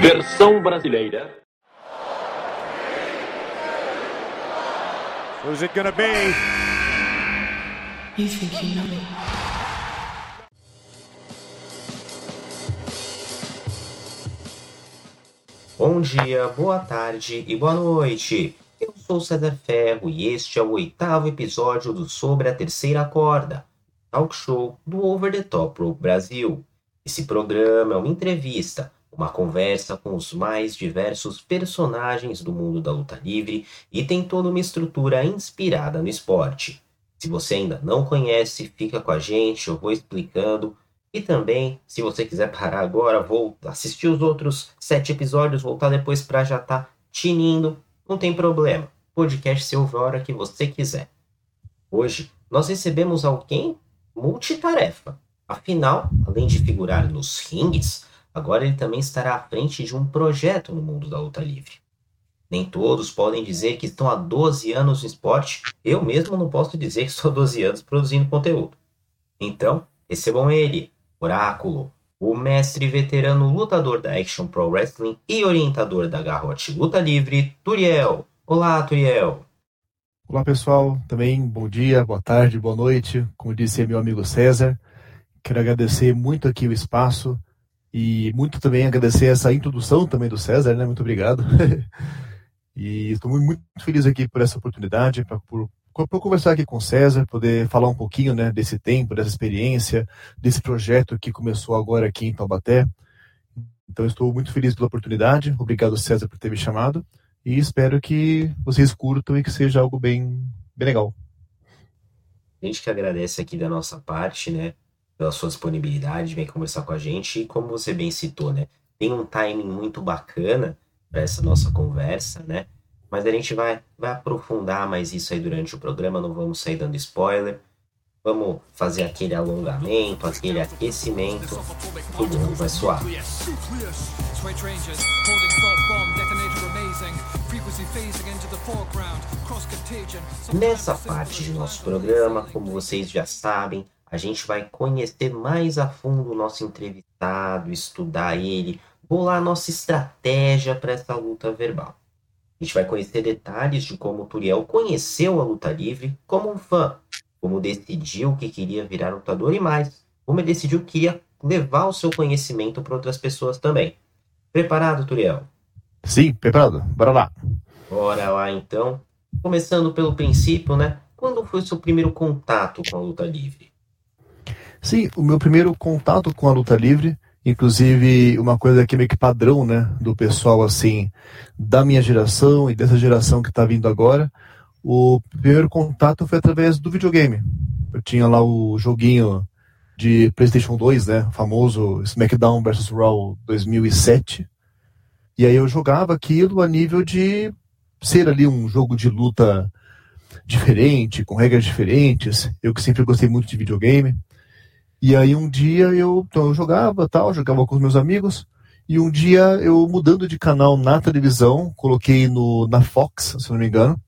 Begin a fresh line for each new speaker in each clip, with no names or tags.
Versão brasileira.
Who's it gonna be?
You think you know me?
Bom dia, boa tarde e boa noite. Eu sou César Ferro e este é o oitavo episódio do Sobre a Terceira Corda, talk show do Over the Top Rope Brasil. Esse programa é uma entrevista, uma conversa com os mais diversos personagens do mundo da luta livre e tem toda uma estrutura inspirada no esporte. Se você ainda não conhece, fica com a gente, eu vou explicando. E também, se você quiser parar agora, vou assistir os outros sete episódios, voltar depois para já estar tá tinindo, não tem problema. Podcast você ouve a hora que você quiser. Hoje, nós recebemos alguém multitarefa. Afinal, além de figurar nos rings, agora ele também estará à frente de um projeto no mundo da luta livre. Nem todos podem dizer que estão há 12 anos no esporte. Eu mesmo não posso dizer que estou há 12 anos produzindo conteúdo. Então, recebam ele, Oráculo, o mestre veterano lutador da Action Pro Wrestling e orientador da Garrote Luta Livre, Turiel. Olá, Turiel.
Olá, pessoal. Também bom dia, boa tarde, boa noite. Como disse meu amigo César, quero agradecer muito aqui o espaço e muito também agradecer essa introdução também do César, né? Muito obrigado. e estou muito feliz aqui por essa oportunidade, pra, por por conversar aqui com o César, poder falar um pouquinho né, desse tempo, dessa experiência, desse projeto que começou agora aqui em Taubaté. Então, estou muito feliz pela oportunidade. Obrigado, César, por ter me chamado. E espero que vocês curtam e que seja algo bem, bem legal.
A gente que agradece aqui da nossa parte, né? Pela sua disponibilidade, vem conversar com a gente. E como você bem citou, né? Tem um timing muito bacana para essa nossa conversa, né? Mas a gente vai, vai aprofundar mais isso aí durante o programa, não vamos sair dando spoiler. Vamos fazer aquele alongamento, aquele aquecimento. Tudo mundo vai suar. Nessa parte de nosso programa, como vocês já sabem, a gente vai conhecer mais a fundo o nosso entrevistado, estudar ele, bolar nossa estratégia para essa luta verbal. A gente vai conhecer detalhes de como Turiel conheceu a luta livre como um fã, como decidiu que queria virar lutador e mais, como ele decidiu que queria levar o seu conhecimento para outras pessoas também. Preparado, Turiel?
Sim, preparado. Bora lá.
Bora lá então. Começando pelo princípio, né? Quando foi o seu primeiro contato com a luta livre?
Sim, o meu primeiro contato com a luta livre Inclusive, uma coisa que é meio que padrão, né, do pessoal, assim, da minha geração e dessa geração que está vindo agora, o primeiro contato foi através do videogame. Eu tinha lá o joguinho de PlayStation 2, né, famoso SmackDown vs Raw 2007. E aí eu jogava aquilo a nível de ser ali um jogo de luta diferente, com regras diferentes. Eu que sempre gostei muito de videogame. E aí um dia eu, então, eu jogava, tal, jogava com os meus amigos, e um dia eu mudando de canal na televisão, coloquei no, na Fox, se não me engano,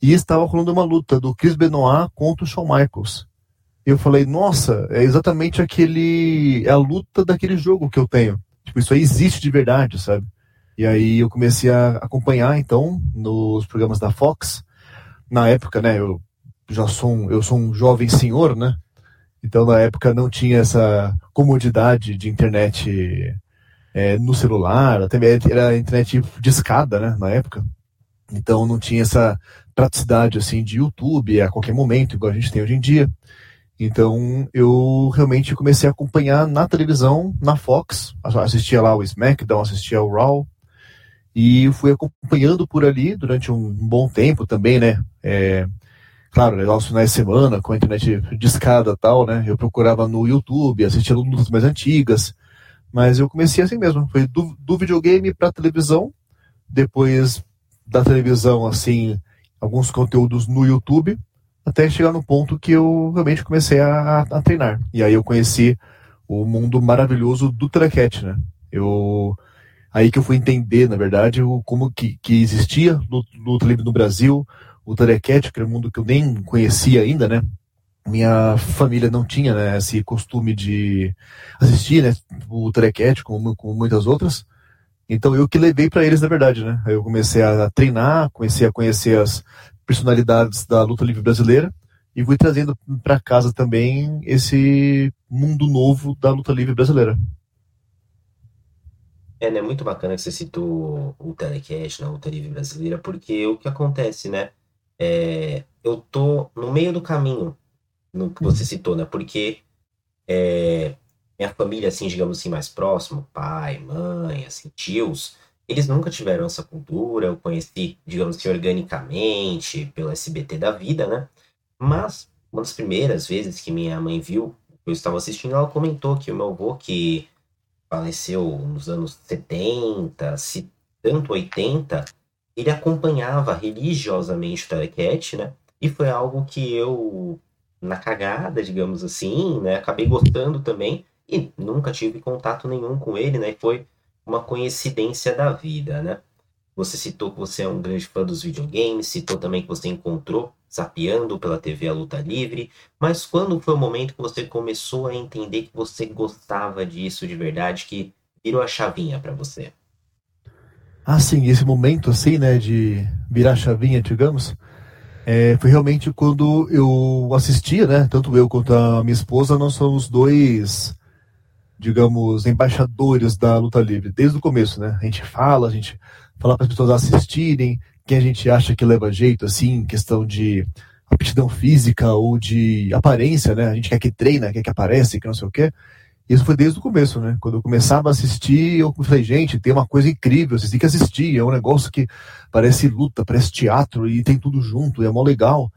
e estava rolando uma luta do Chris Benoit contra o Shawn Michaels. E eu falei, nossa, é exatamente aquele. É a luta daquele jogo que eu tenho. Tipo, isso aí existe de verdade, sabe? E aí eu comecei a acompanhar, então, nos programas da Fox. Na época, né, eu já sou um, eu sou um jovem senhor, né? Então, na época, não tinha essa comodidade de internet é, no celular, até era internet de escada, né, na época. Então, não tinha essa praticidade, assim, de YouTube a qualquer momento, igual a gente tem hoje em dia. Então, eu realmente comecei a acompanhar na televisão, na Fox, assistia lá o SmackDown, assistia o Raw, e fui acompanhando por ali durante um bom tempo também, né, é, claro, legal os finais de semana, com a internet discada e tal, né? Eu procurava no YouTube, assistia lutas mais antigas, mas eu comecei assim mesmo, foi do, do videogame para televisão, depois da televisão, assim, alguns conteúdos no YouTube, até chegar no ponto que eu realmente comecei a, a treinar. E aí eu conheci o mundo maravilhoso do telecat, né? Eu aí que eu fui entender, na verdade, o, como que, que existia luta livre no Brasil, o era um mundo que eu nem conhecia ainda, né? Minha família não tinha né, esse costume de assistir né, o Telecat, como, como muitas outras. Então eu que levei para eles, na verdade, né? Eu comecei a treinar, comecei a conhecer as personalidades da luta livre brasileira e fui trazendo para casa também esse mundo novo da luta livre brasileira.
É, né? Muito bacana que você citou o telecast na luta livre brasileira, porque o que acontece, né? É, eu tô no meio do caminho no que você uhum. citou, né? Porque é, minha família, assim, digamos assim, mais próximo, pai, mãe, assim, tios, eles nunca tiveram essa cultura. Eu conheci, digamos assim, organicamente, pelo SBT da vida, né? Mas, uma das primeiras vezes que minha mãe viu, eu estava assistindo, ela comentou que o meu avô, que faleceu nos anos 70, se tanto 80, ele acompanhava religiosamente o Telecat, né? E foi algo que eu, na cagada, digamos assim, né? Acabei gostando também e nunca tive contato nenhum com ele, né? Foi uma coincidência da vida, né? Você citou que você é um grande fã dos videogames, citou também que você encontrou zapeando pela TV a luta livre, mas quando foi o momento que você começou a entender que você gostava disso de verdade, que virou a chavinha para você?
Ah, sim, esse momento assim, né, de virar chavinha, digamos, é, foi realmente quando eu assistia, né, tanto eu quanto a minha esposa, nós somos dois, digamos, embaixadores da luta livre, desde o começo, né, a gente fala, a gente fala para as pessoas assistirem, quem a gente acha que leva jeito, assim, questão de aptidão física ou de aparência, né? A gente quer que treina, quer que apareça, que não sei o quê. Isso foi desde o começo, né? Quando eu começava a assistir, eu falei, gente, tem uma coisa incrível, vocês têm que assistir. É um negócio que parece luta, parece teatro e tem tudo junto, é mó legal.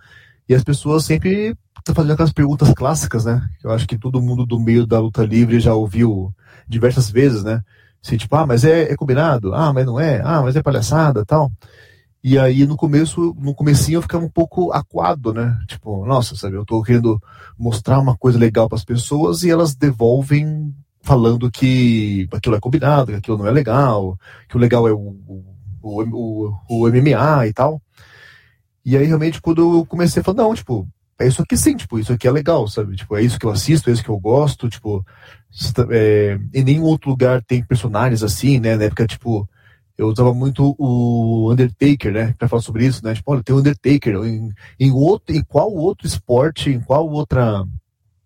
E as pessoas sempre estão fazendo aquelas perguntas clássicas, né? Eu acho que todo mundo do meio da luta livre já ouviu diversas vezes, né? Se tipo, ah, mas é, é combinado? Ah, mas não é? Ah, mas é palhaçada tal. E aí no começo, no comecinho eu ficava um pouco aquado, né? Tipo, nossa, sabe, eu tô querendo mostrar uma coisa legal para as pessoas e elas devolvem falando que aquilo é combinado, que aquilo não é legal, que o legal é o, o, o, o MMA e tal. E aí realmente quando eu comecei a falar, não, tipo, é isso aqui sim, tipo, isso aqui é legal, sabe? Tipo, é isso que eu assisto, é isso que eu gosto, tipo, é, em nenhum outro lugar tem personagens assim, né? Na época, tipo, eu usava muito o Undertaker, né, para falar sobre isso, né? Tipo, olha, tem o Undertaker. Em, em, outro, em qual outro esporte, em qual outra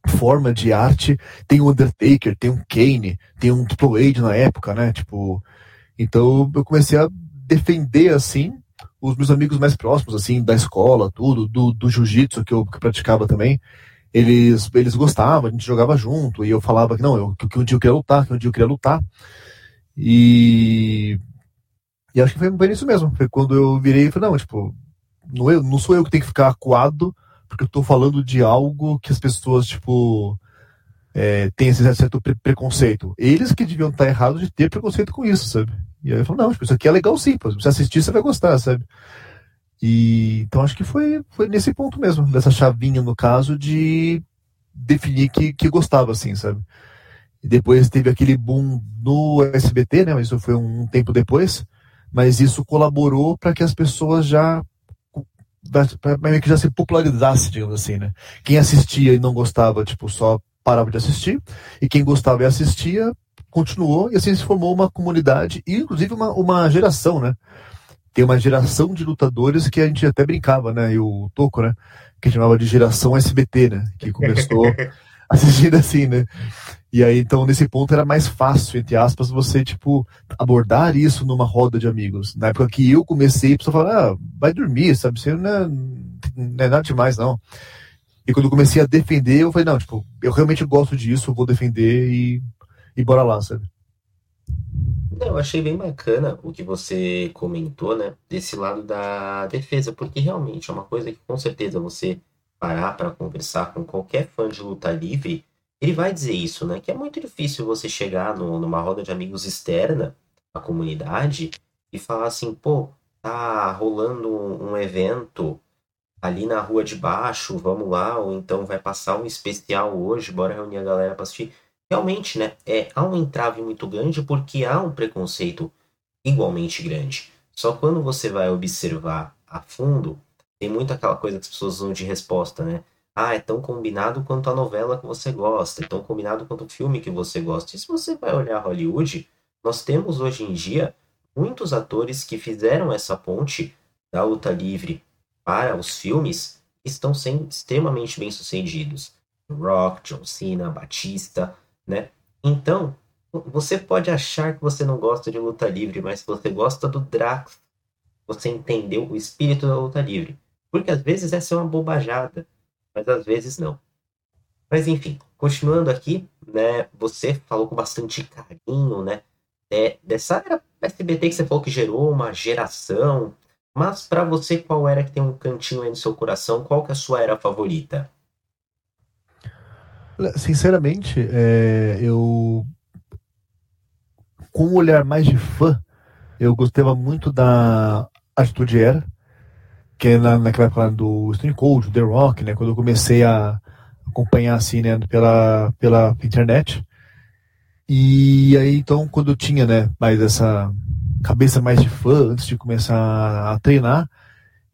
forma de arte tem o Undertaker, tem um Kane, tem um Triple H na época, né? Tipo, então eu comecei a defender assim os meus amigos mais próximos, assim, da escola, tudo, do, do jiu-jitsu que eu, que eu praticava também. Eles, eles gostavam, a gente jogava junto, e eu falava que não, eu, que, que um dia eu queria lutar, que um dia eu queria lutar. E e acho que foi bem isso mesmo. Foi quando eu virei e falei, não, tipo, não, eu, não sou eu que tenho que ficar acuado, porque eu tô falando de algo que as pessoas, tipo, é, têm esse certo pre preconceito. Eles que deviam estar errados de ter preconceito com isso, sabe? E aí eu falei, não, tipo, isso aqui é legal sim, pô. Se você assistir, você vai gostar, sabe? E então acho que foi, foi nesse ponto mesmo, dessa chavinha, no caso, de definir que, que gostava, assim, sabe? E depois teve aquele boom no SBT, né? Mas isso foi um tempo depois mas isso colaborou para que as pessoas já meio que já se popularizasse, digamos assim, né? Quem assistia e não gostava, tipo, só parava de assistir, e quem gostava e assistia, continuou, e assim se formou uma comunidade, e inclusive uma, uma geração, né? Tem uma geração de lutadores que a gente até brincava, né? E o Toco, né? Que chamava de geração SBT, né? Que começou assistindo assim, né? E aí, então, nesse ponto era mais fácil, entre aspas, você, tipo, abordar isso numa roda de amigos. Na época que eu comecei, a pessoa falava, ah, vai dormir, sabe? Você não é, não é nada demais, não. E quando eu comecei a defender, eu falei, não, tipo, eu realmente gosto disso, vou defender e, e bora lá, sabe?
Eu achei bem bacana o que você comentou, né? Desse lado da defesa, porque realmente é uma coisa que com certeza você parar para conversar com qualquer fã de luta livre ele vai dizer isso, né? Que é muito difícil você chegar no, numa roda de amigos externa à comunidade e falar assim, pô, tá rolando um, um evento ali na rua de baixo, vamos lá, ou então vai passar um especial hoje, bora reunir a galera para assistir. Realmente, né? É, há um entrave muito grande porque há um preconceito igualmente grande. Só quando você vai observar a fundo, tem muito aquela coisa que as pessoas usam de resposta, né? Ah, é tão combinado quanto a novela que você gosta, é tão combinado quanto o filme que você gosta. E se você vai olhar Hollywood, nós temos hoje em dia muitos atores que fizeram essa ponte da luta livre para os filmes estão sendo extremamente bem sucedidos. Rock, John Cena, Batista, né? Então, você pode achar que você não gosta de luta livre, mas se você gosta do Drax, você entendeu o espírito da luta livre. Porque às vezes essa é uma bobajada, mas às vezes não. Mas enfim, continuando aqui, né? Você falou com bastante carinho, né? É, dessa era SBT que você falou que gerou uma geração. Mas para você, qual era que tem um cantinho aí no seu coração? Qual que é a sua era favorita?
Sinceramente, é, eu com um olhar mais de fã, eu gostava muito da Atitude Era, que é na, naquela época do Stone Cold, The Rock, né? Quando eu comecei a acompanhar assim, né, pela, pela internet. E aí, então, quando eu tinha, né, mais essa cabeça mais de fã, antes de começar a treinar,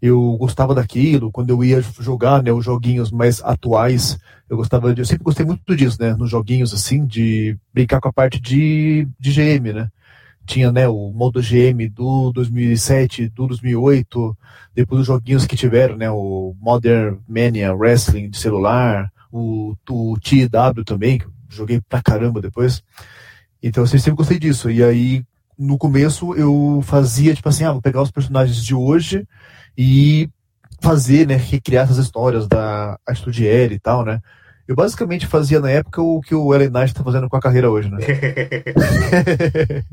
eu gostava daquilo. Quando eu ia jogar, né, os joguinhos mais atuais, eu gostava de, eu sempre gostei muito disso, né, nos joguinhos assim, de brincar com a parte de, de GM, né tinha né, o modo GM do 2007, do 2008, depois os joguinhos que tiveram, né, o Modern Mania Wrestling de celular, o, o TW também, que eu joguei pra caramba depois. Então eu sempre gostei disso. E aí, no começo, eu fazia, tipo assim, ah, vou pegar os personagens de hoje e fazer, né, recriar essas histórias da Atitude L e tal, né. Eu basicamente fazia na época o que o Ellen Knight está fazendo com a carreira hoje, né?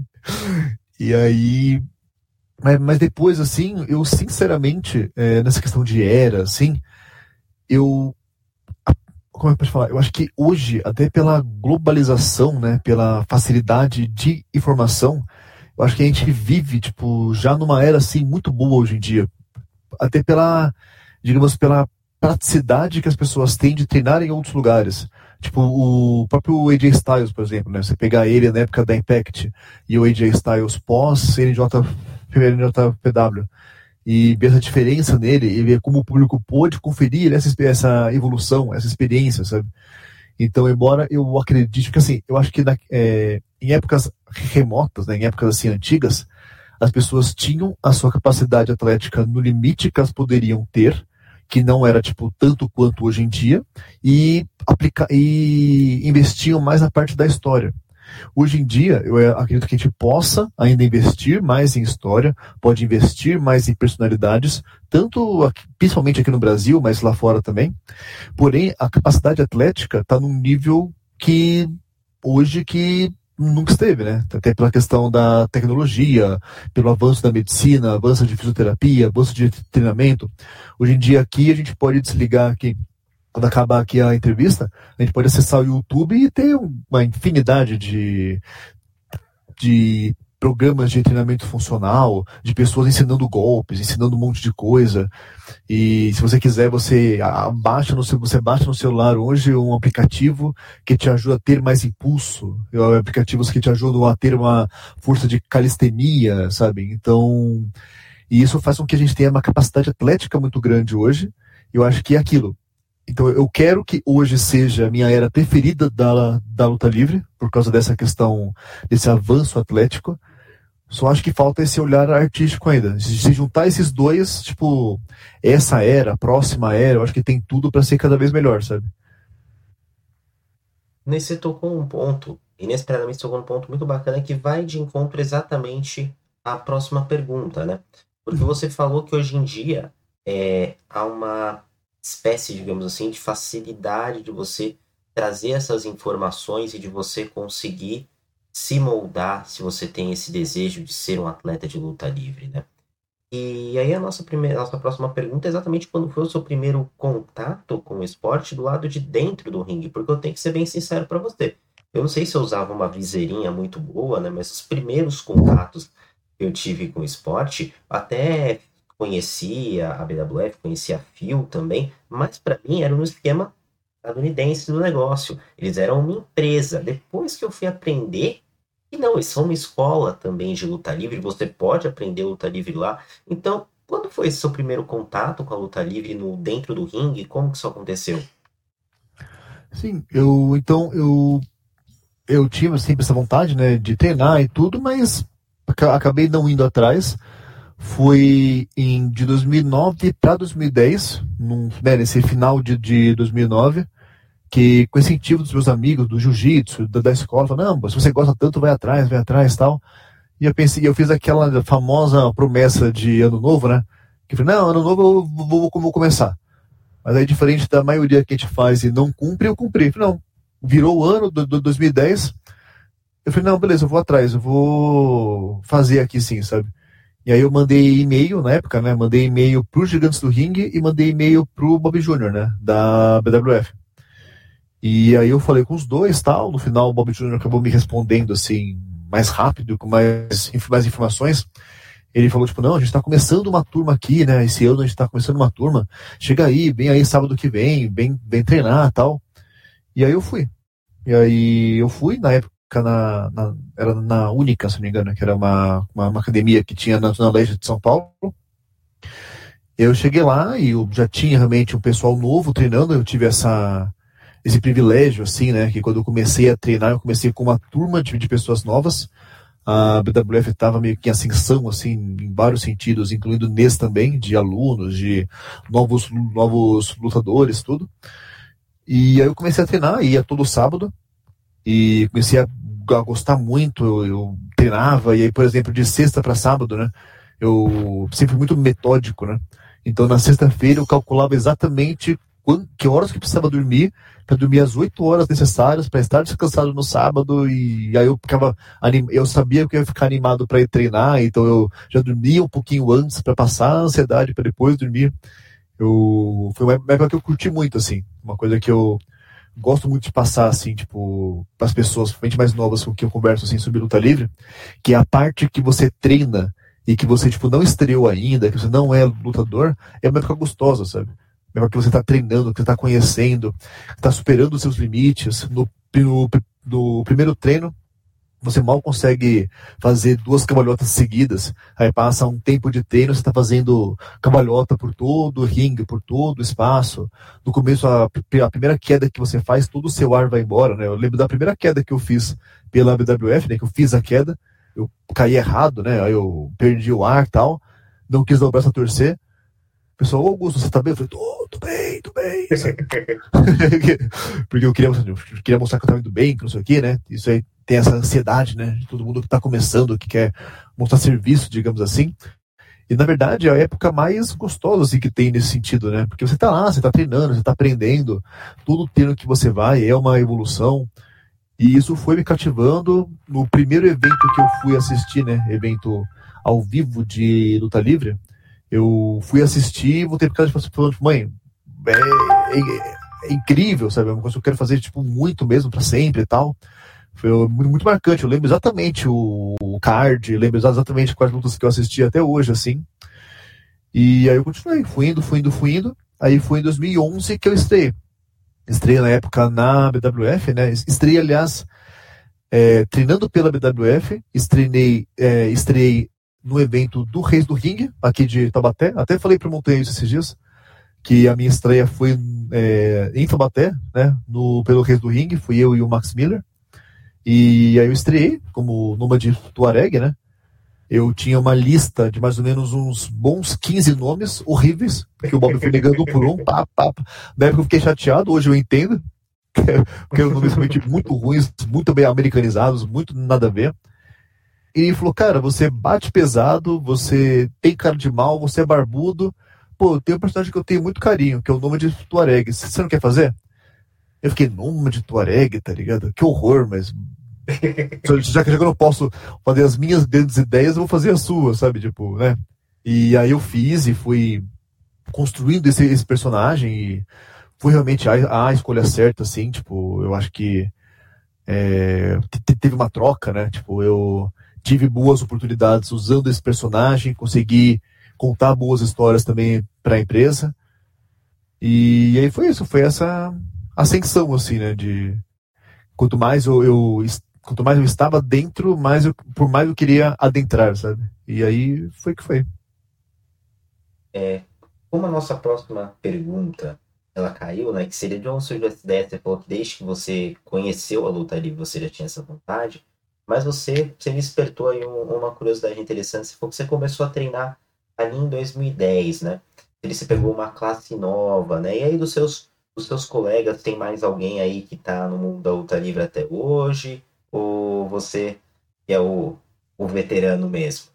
e aí. Mas, mas, depois, assim, eu sinceramente, é, nessa questão de era, assim, eu. Como é que eu posso falar? Eu acho que hoje, até pela globalização, né, pela facilidade de informação, eu acho que a gente vive, tipo, já numa era, assim, muito boa hoje em dia. Até pela, digamos, pela praticidade que as pessoas têm de treinar em outros lugares. Tipo, o próprio AJ Styles, por exemplo, né? Você pegar ele na época da Impact e o AJ Styles pós NJ, NJPW e ver essa diferença nele e ver como o público pôde conferir essa, essa evolução, essa experiência, sabe? Então, embora eu acredite que, assim, eu acho que na, é, em épocas remotas, né, em épocas assim antigas, as pessoas tinham a sua capacidade atlética no limite que elas poderiam ter, que não era tipo tanto quanto hoje em dia e aplicar e investiam mais na parte da história. Hoje em dia, eu acredito que a gente possa ainda investir mais em história, pode investir mais em personalidades, tanto aqui, principalmente aqui no Brasil, mas lá fora também. Porém, a capacidade atlética está num nível que hoje que nunca esteve, né? Até pela questão da tecnologia, pelo avanço da medicina, avanço de fisioterapia, avanço de treinamento. Hoje em dia aqui a gente pode desligar aqui, quando acabar aqui a entrevista, a gente pode acessar o YouTube e ter uma infinidade de, de programas de treinamento funcional, de pessoas ensinando golpes, ensinando um monte de coisa. E se você quiser, você baixa no seu, você baixa no celular hoje um aplicativo que te ajuda a ter mais impulso, aplicativos que te ajudam a ter uma força de calistenia, sabe? Então, e isso faz com que a gente tenha uma capacidade atlética muito grande hoje. Eu acho que é aquilo. Então eu quero que hoje seja a minha era preferida da, da luta livre, por causa dessa questão, desse avanço atlético. Só acho que falta esse olhar artístico ainda. Se juntar esses dois, tipo, essa era, próxima era, eu acho que tem tudo para ser cada vez melhor, sabe?
Nesse tocou um ponto, inesperadamente tocou um ponto muito bacana que vai de encontro exatamente à próxima pergunta, né? Porque você falou que hoje em dia é, há uma espécie, digamos assim, de facilidade de você trazer essas informações e de você conseguir se moldar se você tem esse desejo de ser um atleta de luta livre, né? E aí a nossa primeira, nossa próxima pergunta é exatamente quando foi o seu primeiro contato com o esporte do lado de dentro do ringue, porque eu tenho que ser bem sincero para você. Eu não sei se eu usava uma viseirinha muito boa, né? Mas os primeiros contatos que eu tive com o esporte, até conhecia a BWF, conhecia a FIO também, mas para mim era no esquema estadunidense do negócio. Eles eram uma empresa. Depois que eu fui aprender e não, eles são uma escola também de luta livre, você pode aprender luta livre lá. Então, quando foi seu primeiro contato com a luta livre no dentro do ringue? Como que isso aconteceu?
Sim, eu então eu eu tinha sempre essa vontade, né, de treinar e tudo, mas acabei não indo atrás. Foi em, de 2009 para 2010, num, né, nesse final de, de 2009, que com incentivo dos meus amigos do jiu-jitsu, da, da, escola, falaram, não, se você gosta tanto, vai atrás, vai atrás tal. E eu pensei, eu fiz aquela famosa promessa de ano novo, né? Que eu falei, não, ano novo eu vou, vou, vou começar. Mas aí, diferente da maioria que a gente faz e não cumpre, eu cumpri. Eu falei, não, virou o ano do, do 2010. Eu falei, não, beleza, eu vou atrás, eu vou fazer aqui sim, sabe? E aí eu mandei e-mail na época, né? Mandei e-mail pro Gigantes do Ring e mandei e-mail pro Bob Jr., né? Da BWF. E aí eu falei com os dois tal. No final o Bob Jr. acabou me respondendo assim, mais rápido, com mais, mais informações. Ele falou, tipo, não, a gente tá começando uma turma aqui, né? Esse ano a gente tá começando uma turma. Chega aí, vem aí sábado que vem, vem, vem treinar tal. E aí eu fui. E aí eu fui, na época, na, na, era na Única, se não me engano, que era uma, uma, uma academia que tinha na Zona Leste de São Paulo. Eu cheguei lá e eu já tinha realmente um pessoal novo treinando, eu tive essa, esse privilégio, assim, né? Que quando eu comecei a treinar, eu comecei com uma turma de, de pessoas novas. A BWF estava meio que em ascensão, assim, em vários sentidos, incluindo nesse também, de alunos, de novos, novos lutadores, tudo. E aí eu comecei a treinar, ia todo sábado, e comecei a, a gostar muito, eu, eu, treinava, e aí, por exemplo, de sexta para sábado, né, eu sempre muito metódico, né, então na sexta-feira eu calculava exatamente quando, que horas que precisava dormir, para dormir as oito horas necessárias para estar descansado no sábado, e aí eu ficava, anim, eu sabia que eu ia ficar animado para ir treinar, então eu já dormia um pouquinho antes para passar a ansiedade para depois dormir. Eu, foi uma época que eu curti muito, assim, uma coisa que eu gosto muito de passar, assim, tipo, para as pessoas, principalmente mais novas com que eu converso, assim, sobre luta livre, que é a parte que você treina e que você, tipo, não estreou ainda, que você não é lutador, é uma época gostosa, sabe? Uma época que você está treinando, que você está conhecendo, está superando os seus limites. No, no, no primeiro treino, você mal consegue fazer duas cambalhotas seguidas. Aí passa um tempo de treino, você está fazendo cambalhota por todo o ringue, por todo o espaço. No começo, a, a, primeira queda que você faz, todo o seu ar vai embora. Né? Eu lembro da primeira queda que eu fiz pela BWF, né? que eu fiz a queda, eu caí errado, né? aí eu perdi o ar tal, não quis dar o braço a torcer. Pessoal, Augusto, você tá bem? Eu falei, tô, tô bem, tô bem. Porque eu queria, eu queria mostrar que eu tava indo bem, que não sei o quê, né? Isso aí tem essa ansiedade, né? De todo mundo que está começando, que quer mostrar serviço, digamos assim. E na verdade é a época mais gostosa assim, que tem nesse sentido, né? Porque você está lá, você está treinando, você está aprendendo, todo treino que você vai é uma evolução. E isso foi me cativando no primeiro evento que eu fui assistir, né? Evento ao vivo de luta livre. Eu fui assistir e voltei para casa falando, tipo, mãe, é, é, é, incrível, sabe? É uma coisa que eu quero fazer, tipo, muito mesmo, para sempre e tal. Foi muito, muito marcante. Eu lembro exatamente o, o card, lembro exatamente quais lutas que eu assisti até hoje, assim. E aí eu continuei, fui indo, fui indo, fui indo. Aí foi em 2011 que eu estreiei. Estreiei na época na BWF, né? Estreiei, aliás, é, treinando pela BWF. Estreiei, é, estreiei no evento do Reis do Ring, aqui de Taubaté. Até falei para o Montanha esses dias, que a minha estreia foi é, em Taubaté, né? No, pelo Reis do Ring. Fui eu e o Max Miller. E aí eu estreiei como nômade Tuareg, né? Eu tinha uma lista de mais ou menos uns bons 15 nomes horríveis, que o Bob foi negando por um, pá, pá, pá. Na época eu fiquei chateado, hoje eu entendo, porque os nomes realmente muito ruins, muito bem americanizados, muito nada a ver. E ele falou, cara, você bate pesado, você tem cara de mal, você é barbudo. Pô, tem um personagem que eu tenho muito carinho, que é o nome de Tuareg. Você não quer fazer? Eu fiquei, nome de Tuareg, tá ligado? Que horror, mas já que, já que eu não posso fazer as minhas grandes ideias, eu vou fazer as suas, sabe? Tipo, né? E aí eu fiz e fui construindo esse, esse personagem e foi realmente a, a, escolha certa, assim, tipo, eu acho que é, teve uma troca, né? Tipo, eu tive boas oportunidades usando esse personagem, consegui contar boas histórias também para a empresa. E aí foi isso, foi essa ascensão, assim, né? De quanto mais eu, eu quanto mais eu estava dentro, mais eu, por mais eu queria adentrar, sabe? E aí foi que foi.
É, como a nossa próxima pergunta ela caiu, né? Que seria de onde surgiu essa ideia. Você falou que desde que você conheceu a luta livre, você já tinha essa vontade. Mas você, você despertou aí um, uma curiosidade interessante. Você falou que você começou a treinar ali em 2010, né? Ele se pegou uma classe nova, né? E aí dos seus, dos seus colegas, tem mais alguém aí que tá no mundo da luta livre até hoje? Ou você é o, o veterano mesmo?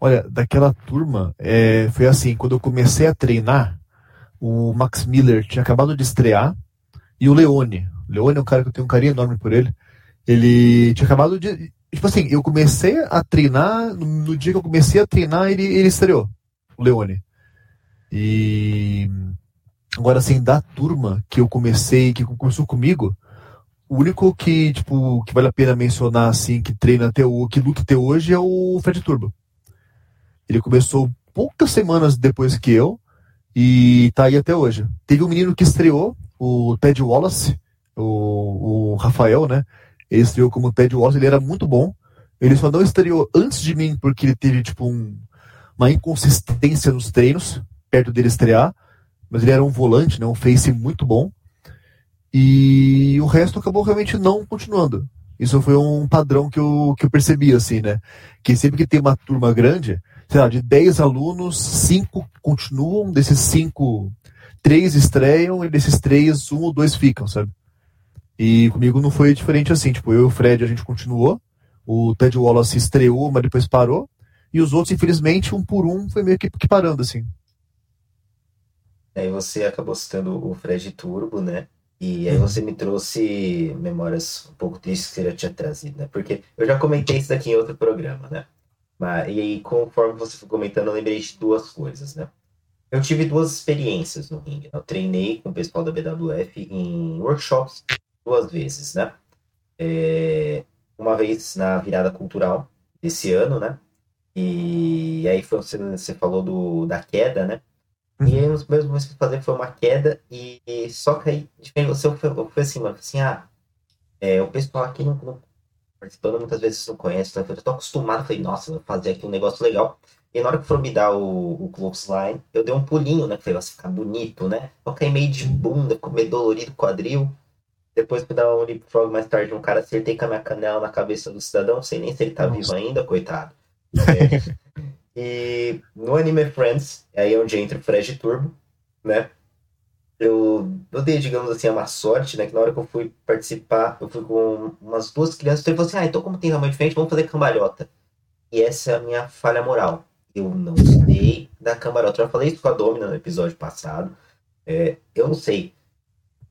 Olha, daquela turma, é, foi assim, quando eu comecei a treinar, o Max Miller tinha acabado de estrear, e o Leone. Leone é um cara que eu tenho um carinho enorme por ele. Ele tinha acabado de. Tipo assim, eu comecei a treinar, no, dia que eu comecei a treinar, ele, ele estreou, o Leone. E. Agora, assim, da turma que eu comecei, que começou comigo, o único que, tipo, que vale a pena mencionar, assim, que treina até o. que luta até hoje é o Fred Turbo. Ele começou poucas semanas depois que eu e tá aí até hoje. Teve um menino que estreou, o Ted Wallace, o, o Rafael, né? Ele estreou como Ted Wallace, ele era muito bom. Ele só não estreou antes de mim porque ele teve tipo um, uma inconsistência nos treinos, perto dele estrear. Mas ele era um volante, né? Um face muito bom. E o resto acabou realmente não continuando. Isso foi um padrão que eu, que eu percebi, assim, né? Que sempre que tem uma turma grande, sei lá, de 10 alunos, 5 continuam, desses 5, 3 estreiam, e desses 3, um ou dois ficam, sabe? E comigo não foi diferente assim, tipo, eu e o Fred a gente continuou, o Ted Wallace estreou, mas depois parou, e os outros, infelizmente, um por um, foi meio que, que parando, assim.
Aí você acabou citando o Fred Turbo, né? E aí você me trouxe memórias um pouco tristes que você já tinha trazido, né? Porque eu já comentei isso daqui em outro programa, né? Mas, e aí, conforme você foi comentando, eu lembrei de duas coisas, né? Eu tive duas experiências no ringue. Eu treinei com o pessoal da BWF em workshops duas vezes, né? É, uma vez na virada cultural desse ano, né? E aí foi, você, você falou do, da queda, né? E aí, os mesmos momentos que fazer foi uma queda e, e só que aí, diferente você, eu eu fui assim, mano, assim, ah, é, o pessoal aqui não, não participando muitas vezes não conhece, né? eu tô acostumado, falei, nossa, vou fazer aqui um negócio legal. E na hora que foram me dar o, o clothesline, eu dei um pulinho, né? Falei, vai ficar bonito, né? Eu caí meio de bunda, com meio dolorido quadril. Depois fui dar um leapfrog mais tarde, um cara acertei com a minha canela na cabeça do cidadão, não sei nem se ele tá Nossa. vivo ainda, coitado. É. e no Anime Friends, é aí onde entra o Fred Turbo, né? eu, eu dei, digamos assim, uma sorte, né? Que na hora que eu fui participar, eu fui com umas duas crianças, então ele falou assim, ah, então como tem tamanho diferente, vamos fazer cambalhota. E essa é a minha falha moral. Eu não sei da cambalhota. Eu já falei isso com a Domina no episódio passado. É, eu não sei.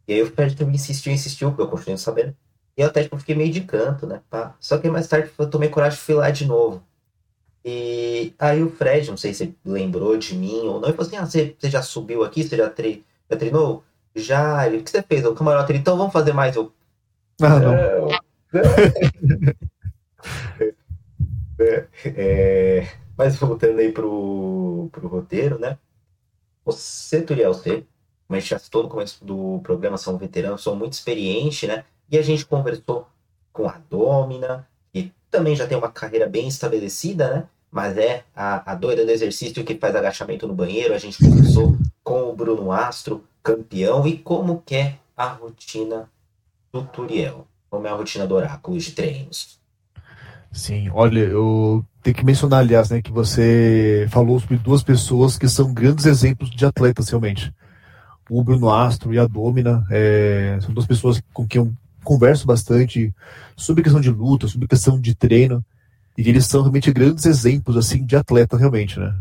E aí o Fred também insistiu, insistiu, porque eu continuei sabendo. E eu até tipo, fiquei meio de canto, né? Pá. Só que mais tarde eu tomei coragem de fui lá de novo. E aí o Fred, não sei se lembrou de mim ou não, ele falou assim: ah, você, você já subiu aqui, você já tre já treinou? Já. o que você fez? O camarote, então vamos fazer mais. Eu.
Ah, não.
é, é, mas voltando aí pro, pro roteiro, né? Você, Turiel, você, como a gente já citou no começo do programa, são veteranos, são muito experientes, né? E a gente conversou com a Domina, que também já tem uma carreira bem estabelecida, né? Mas é a, a doida do exercício que faz agachamento no banheiro. A gente conversou com o Bruno Astro, campeão, e como que é a rotina do Turiel, como é a rotina do Oráculo de treinos.
Sim, olha, eu tenho que mencionar, aliás, né, que você falou sobre duas pessoas que são grandes exemplos de atletas, realmente. O Bruno Astro e a Domina é, são duas pessoas com quem eu converso bastante sobre questão de luta, sobre questão de treino, e eles são realmente grandes exemplos, assim, de atleta, realmente, né.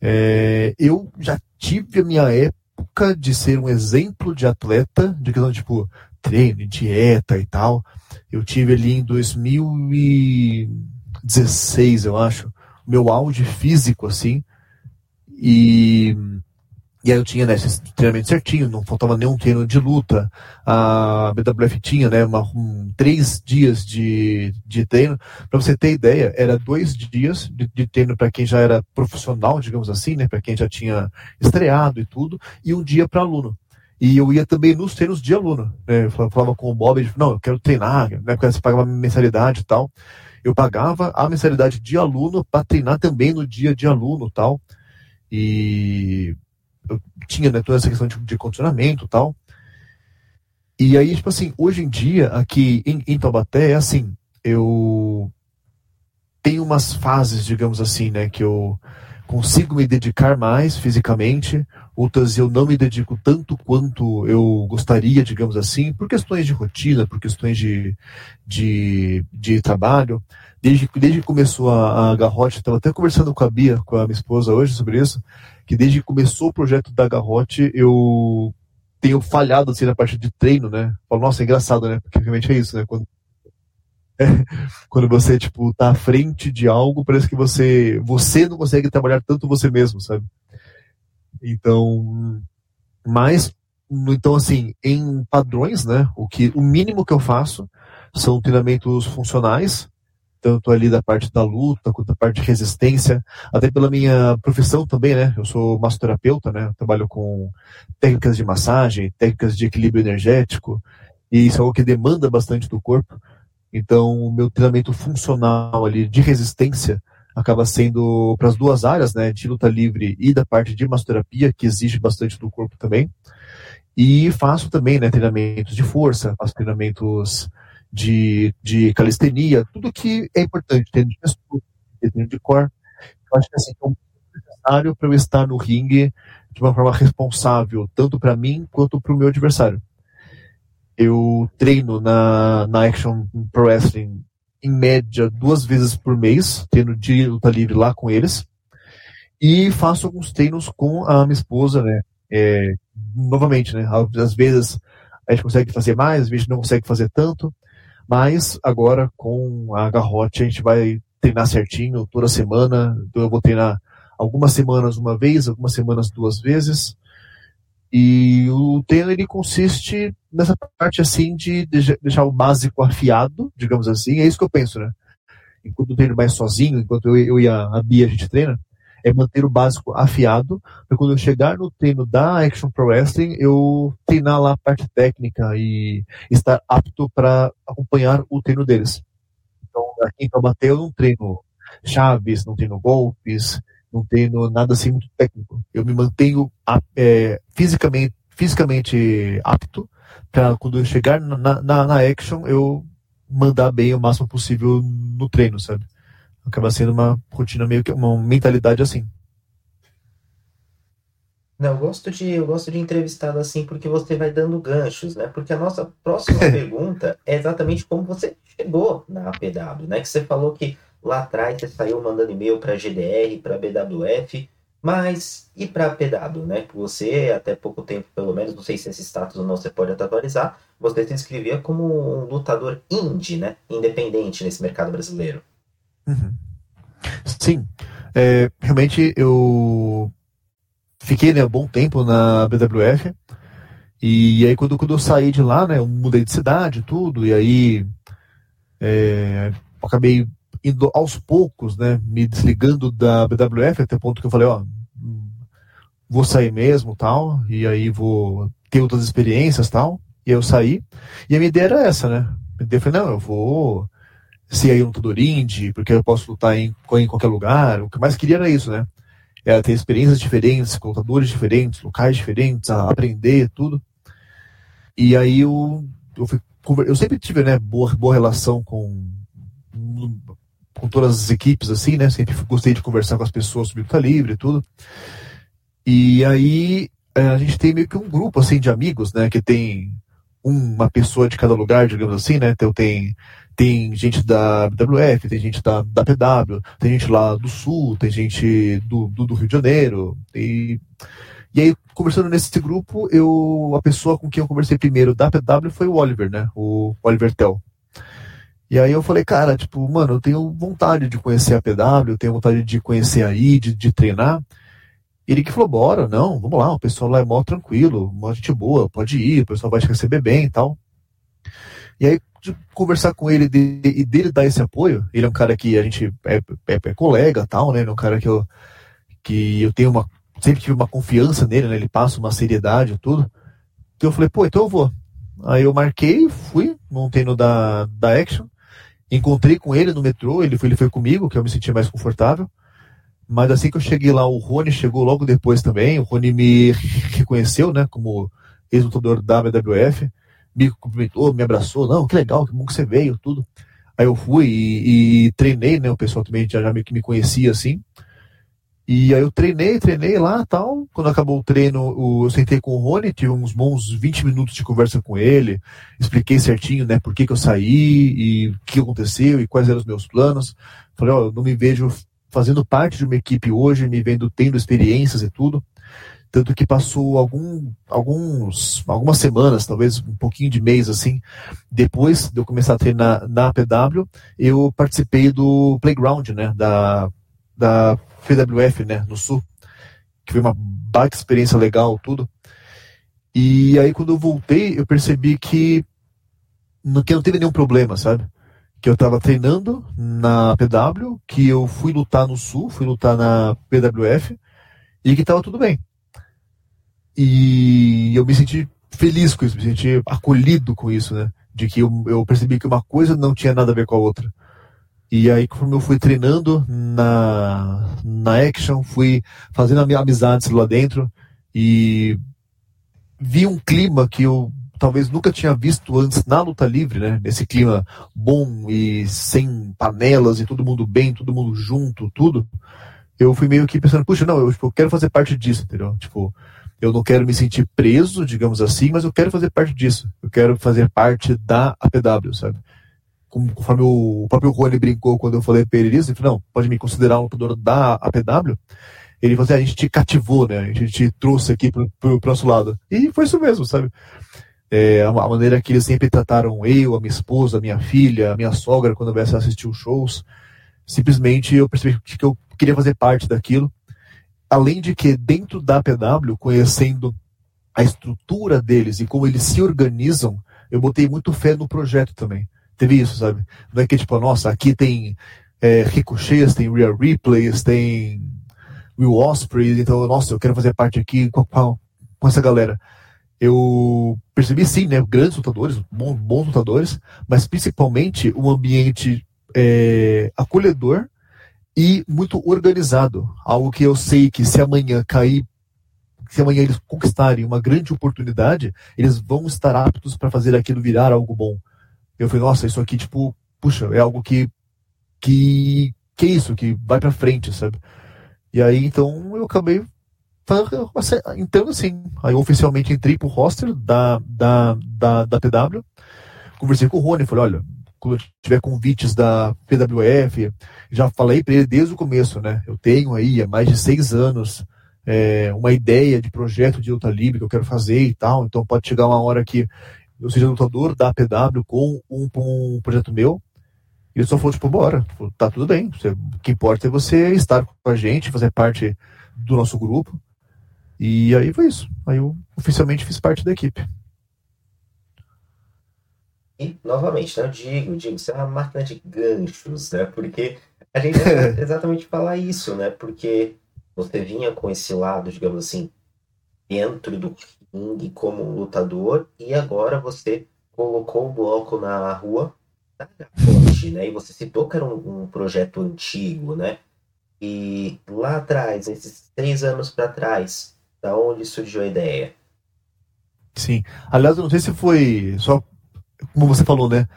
É, eu já tive a minha época de ser um exemplo de atleta, de questão tipo treino, dieta e tal. Eu tive ali em 2016, eu acho, meu auge físico, assim. E e aí eu tinha né, esse treinamento certinho, não faltava nenhum treino de luta. A BWF tinha né, uma, um, três dias de, de treino. Para você ter ideia, era dois dias de, de treino para quem já era profissional, digamos assim, né, para quem já tinha estreado e tudo, e um dia para aluno. E eu ia também nos treinos de aluno. Né, eu falava com o Bob, ele não, eu quero treinar, né, porque você pagava mensalidade e tal. Eu pagava a mensalidade de aluno para treinar também no dia de aluno tal. E eu tinha né, toda essa questão de, de condicionamento e tal. E aí, tipo assim, hoje em dia, aqui em, em Taubaté, é assim, eu tenho umas fases, digamos assim, né, que eu consigo me dedicar mais fisicamente, outras eu não me dedico tanto quanto eu gostaria, digamos assim, por questões de rotina, por questões de, de, de trabalho. Desde, desde que começou a, a Garrote, estava até conversando com a Bia, com a minha esposa hoje sobre isso, que desde que começou o projeto da Garrote, eu tenho falhado assim na parte de treino, né? Falo, nossa, é engraçado, né? Porque realmente é isso, né? Quando é, quando você, tipo, tá à frente de algo, parece que você, você não consegue trabalhar tanto você mesmo, sabe? Então, mas, então assim, em padrões, né, o que, o mínimo que eu faço são treinamentos funcionais, tanto ali da parte da luta, quanto da parte de resistência, até pela minha profissão também, né? Eu sou massoterapeuta, né? Eu trabalho com técnicas de massagem, técnicas de equilíbrio energético, e isso é algo que demanda bastante do corpo. Então, o meu treinamento funcional ali de resistência acaba sendo para as duas áreas, né, de luta livre e da parte de massoterapia, que exige bastante do corpo também. E faço também, né, treinamentos de força, faço treinamentos de, de calistenia, tudo que é importante, treino de postura, treino de core. Eu acho que assim, é necessário para eu estar no ringue de uma forma responsável, tanto para mim quanto para o meu adversário eu treino na, na Action Pro Wrestling em média duas vezes por mês, treino de luta livre lá com eles. E faço alguns treinos com a minha esposa, né? É, novamente, né? Às vezes a gente consegue fazer mais, às vezes não consegue fazer tanto. Mas agora com a garrote a gente vai treinar certinho toda semana. Então eu vou treinar algumas semanas uma vez, algumas semanas duas vezes. E o treino ele consiste nessa parte assim de deixar o básico afiado, digamos assim. É isso que eu penso, né? Enquanto eu treino mais sozinho, enquanto eu, eu e a, a Bia a gente treina, é manter o básico afiado, para quando eu chegar no treino da Action Pro Wrestling, eu treinar lá a parte técnica e estar apto para acompanhar o treino deles. Então, aqui em Taubaté eu não treino chaves, não treino golpes, não tenho nada assim muito técnico. Eu me mantenho é, fisicamente, fisicamente apto para quando eu chegar na, na, na, action eu mandar bem o máximo possível no treino, sabe? Acaba sendo uma rotina meio que uma mentalidade assim.
Não, eu gosto de eu gosto de entrevistado assim porque você vai dando ganchos, né? Porque a nossa próxima pergunta é exatamente como você chegou na APW, né? Que você falou que Lá atrás você saiu mandando e-mail para GDR, para BWF, mas e para PW, né? Que você, até pouco tempo pelo menos, não sei se esse status ou não você pode atualizar, você se inscrevia como um lutador indie, né? Independente nesse mercado brasileiro.
Uhum. Sim. É, realmente eu fiquei né, um bom tempo na BWF. E aí quando, quando eu saí de lá, né, eu mudei de cidade tudo, e aí é, acabei indo aos poucos, né, me desligando da BWF até o ponto que eu falei, ó, vou sair mesmo, tal, e aí vou ter outras experiências, tal. E aí eu saí. E a minha ideia era essa, né? Eu falei, não, eu vou ser aí um lutador indie, porque eu posso lutar em, em qualquer lugar. O que eu mais queria era isso, né? Era ter experiências diferentes, lutadores diferentes, locais diferentes, aprender tudo. E aí eu, eu, fui, eu sempre tive, né, boa, boa relação com com todas as equipes, assim, né? Sempre gostei de conversar com as pessoas sobre luta livre e tudo. E aí é, a gente tem meio que um grupo, assim, de amigos, né? Que tem uma pessoa de cada lugar, digamos assim, né? Então tem, tem gente da WF, tem gente da, da PW, tem gente lá do Sul, tem gente do, do, do Rio de Janeiro. E, e aí, conversando nesse grupo, eu a pessoa com quem eu conversei primeiro da PW foi o Oliver, né? O Oliver Tell. E aí eu falei, cara, tipo, mano, eu tenho vontade de conhecer a PW, eu tenho vontade de conhecer a de, de treinar. Ele que falou, bora, não, vamos lá, o pessoal lá é mó tranquilo, mó gente boa, pode ir, o pessoal vai te receber bem e tal. E aí, de conversar com ele de, e dele dar esse apoio, ele é um cara que a gente é, é, é colega tal, né? Ele é um cara que eu, que eu tenho uma, sempre tive uma confiança nele, né? Ele passa uma seriedade e tudo. Então eu falei, pô, então eu vou. Aí eu marquei, fui, num treino da, da Action. Encontrei com ele no metrô, ele foi, ele foi comigo, que eu me senti mais confortável. Mas assim que eu cheguei lá, o Rony chegou logo depois também. O Rony me reconheceu, né, como ex-lutador da WWF. Me cumprimentou, me abraçou. Não, que legal, que bom que você veio, tudo. Aí eu fui e, e treinei, né? O pessoal também já, já meio que me conhecia assim. E aí eu treinei, treinei lá tal. Quando acabou o treino, eu sentei com o Rony, tive uns bons 20 minutos de conversa com ele, expliquei certinho, né, por que, que eu saí e o que aconteceu e quais eram os meus planos. Falei, ó, eu não me vejo fazendo parte de uma equipe hoje, me vendo tendo experiências e tudo. Tanto que passou algum, alguns, algumas semanas, talvez um pouquinho de mês assim, depois de eu começar a treinar na PW, eu participei do Playground, né, da, da PWF, né, no Sul, que foi uma baita experiência legal, tudo. E aí quando eu voltei, eu percebi que não, que não teve nenhum problema, sabe? Que eu estava treinando na PW, que eu fui lutar no Sul, fui lutar na PWF, e que estava tudo bem. E eu me senti feliz com isso, me senti acolhido com isso, né? De que eu, eu percebi que uma coisa não tinha nada a ver com a outra. E aí, como eu fui treinando na, na Action, fui fazendo amizades lá dentro e vi um clima que eu talvez nunca tinha visto antes na luta livre, né? Nesse clima bom e sem panelas e todo mundo bem, todo mundo junto, tudo. Eu fui meio que pensando, puxa, não, eu, tipo, eu quero fazer parte disso, entendeu? Tipo, eu não quero me sentir preso, digamos assim, mas eu quero fazer parte disso. Eu quero fazer parte da APW, sabe? conforme o próprio Rony brincou quando eu falei para ele isso, ele falou, não, pode me considerar um lutador da APW. Ele falou assim, ah, a gente te cativou, né? A gente te trouxe aqui pro, pro, pro nosso lado. E foi isso mesmo, sabe? É, a, a, maneira que eles sempre trataram eu, a minha esposa, a minha filha, a minha sogra, quando eu viesse assistir os shows. Simplesmente eu percebi que eu queria fazer parte daquilo. Além de que, dentro da APW, conhecendo a estrutura deles e como eles se organizam, eu botei muito fé no projeto também teve isso, sabe? Não é que tipo, nossa, aqui tem é, ricochets, tem real replays, tem Will Osprey, então, nossa, eu quero fazer parte aqui com, com, com essa galera. Eu percebi sim, né, grandes lutadores, bons, bons lutadores, mas principalmente um ambiente é, acolhedor e muito organizado. Algo que eu sei que se amanhã cair, se amanhã eles conquistarem uma grande oportunidade, eles vão estar aptos para fazer aquilo virar algo bom. Eu falei, nossa, isso aqui, tipo, puxa, é algo que. que. que é isso, que vai pra frente, sabe? E aí, então, eu acabei entrando assim. Aí, oficialmente entrei pro roster da, da, da, da PW. Conversei com o Rony, falei, olha, quando tiver convites da PWF, já falei para ele desde o começo, né? Eu tenho aí há mais de seis anos é, uma ideia de projeto de luta livre que eu quero fazer e tal, então pode chegar uma hora que eu seja lutador da APW com um, um projeto meu. E ele só falou, tipo, bora, tá tudo bem. O que importa é você estar com a gente, fazer parte do nosso grupo. E aí foi isso. Aí eu oficialmente fiz parte da equipe.
E, novamente, né, eu digo, digo, você é uma máquina de ganchos, né? Porque a gente exatamente falar isso, né? Porque você vinha com esse lado, digamos assim, dentro do ringue como um lutador e agora você colocou o bloco na rua da fonte, né? E você citou que era um, um, projeto antigo, né? E lá atrás, esses três anos para trás, da onde surgiu a ideia?
Sim. Aliás, eu não sei se foi só como você falou, né?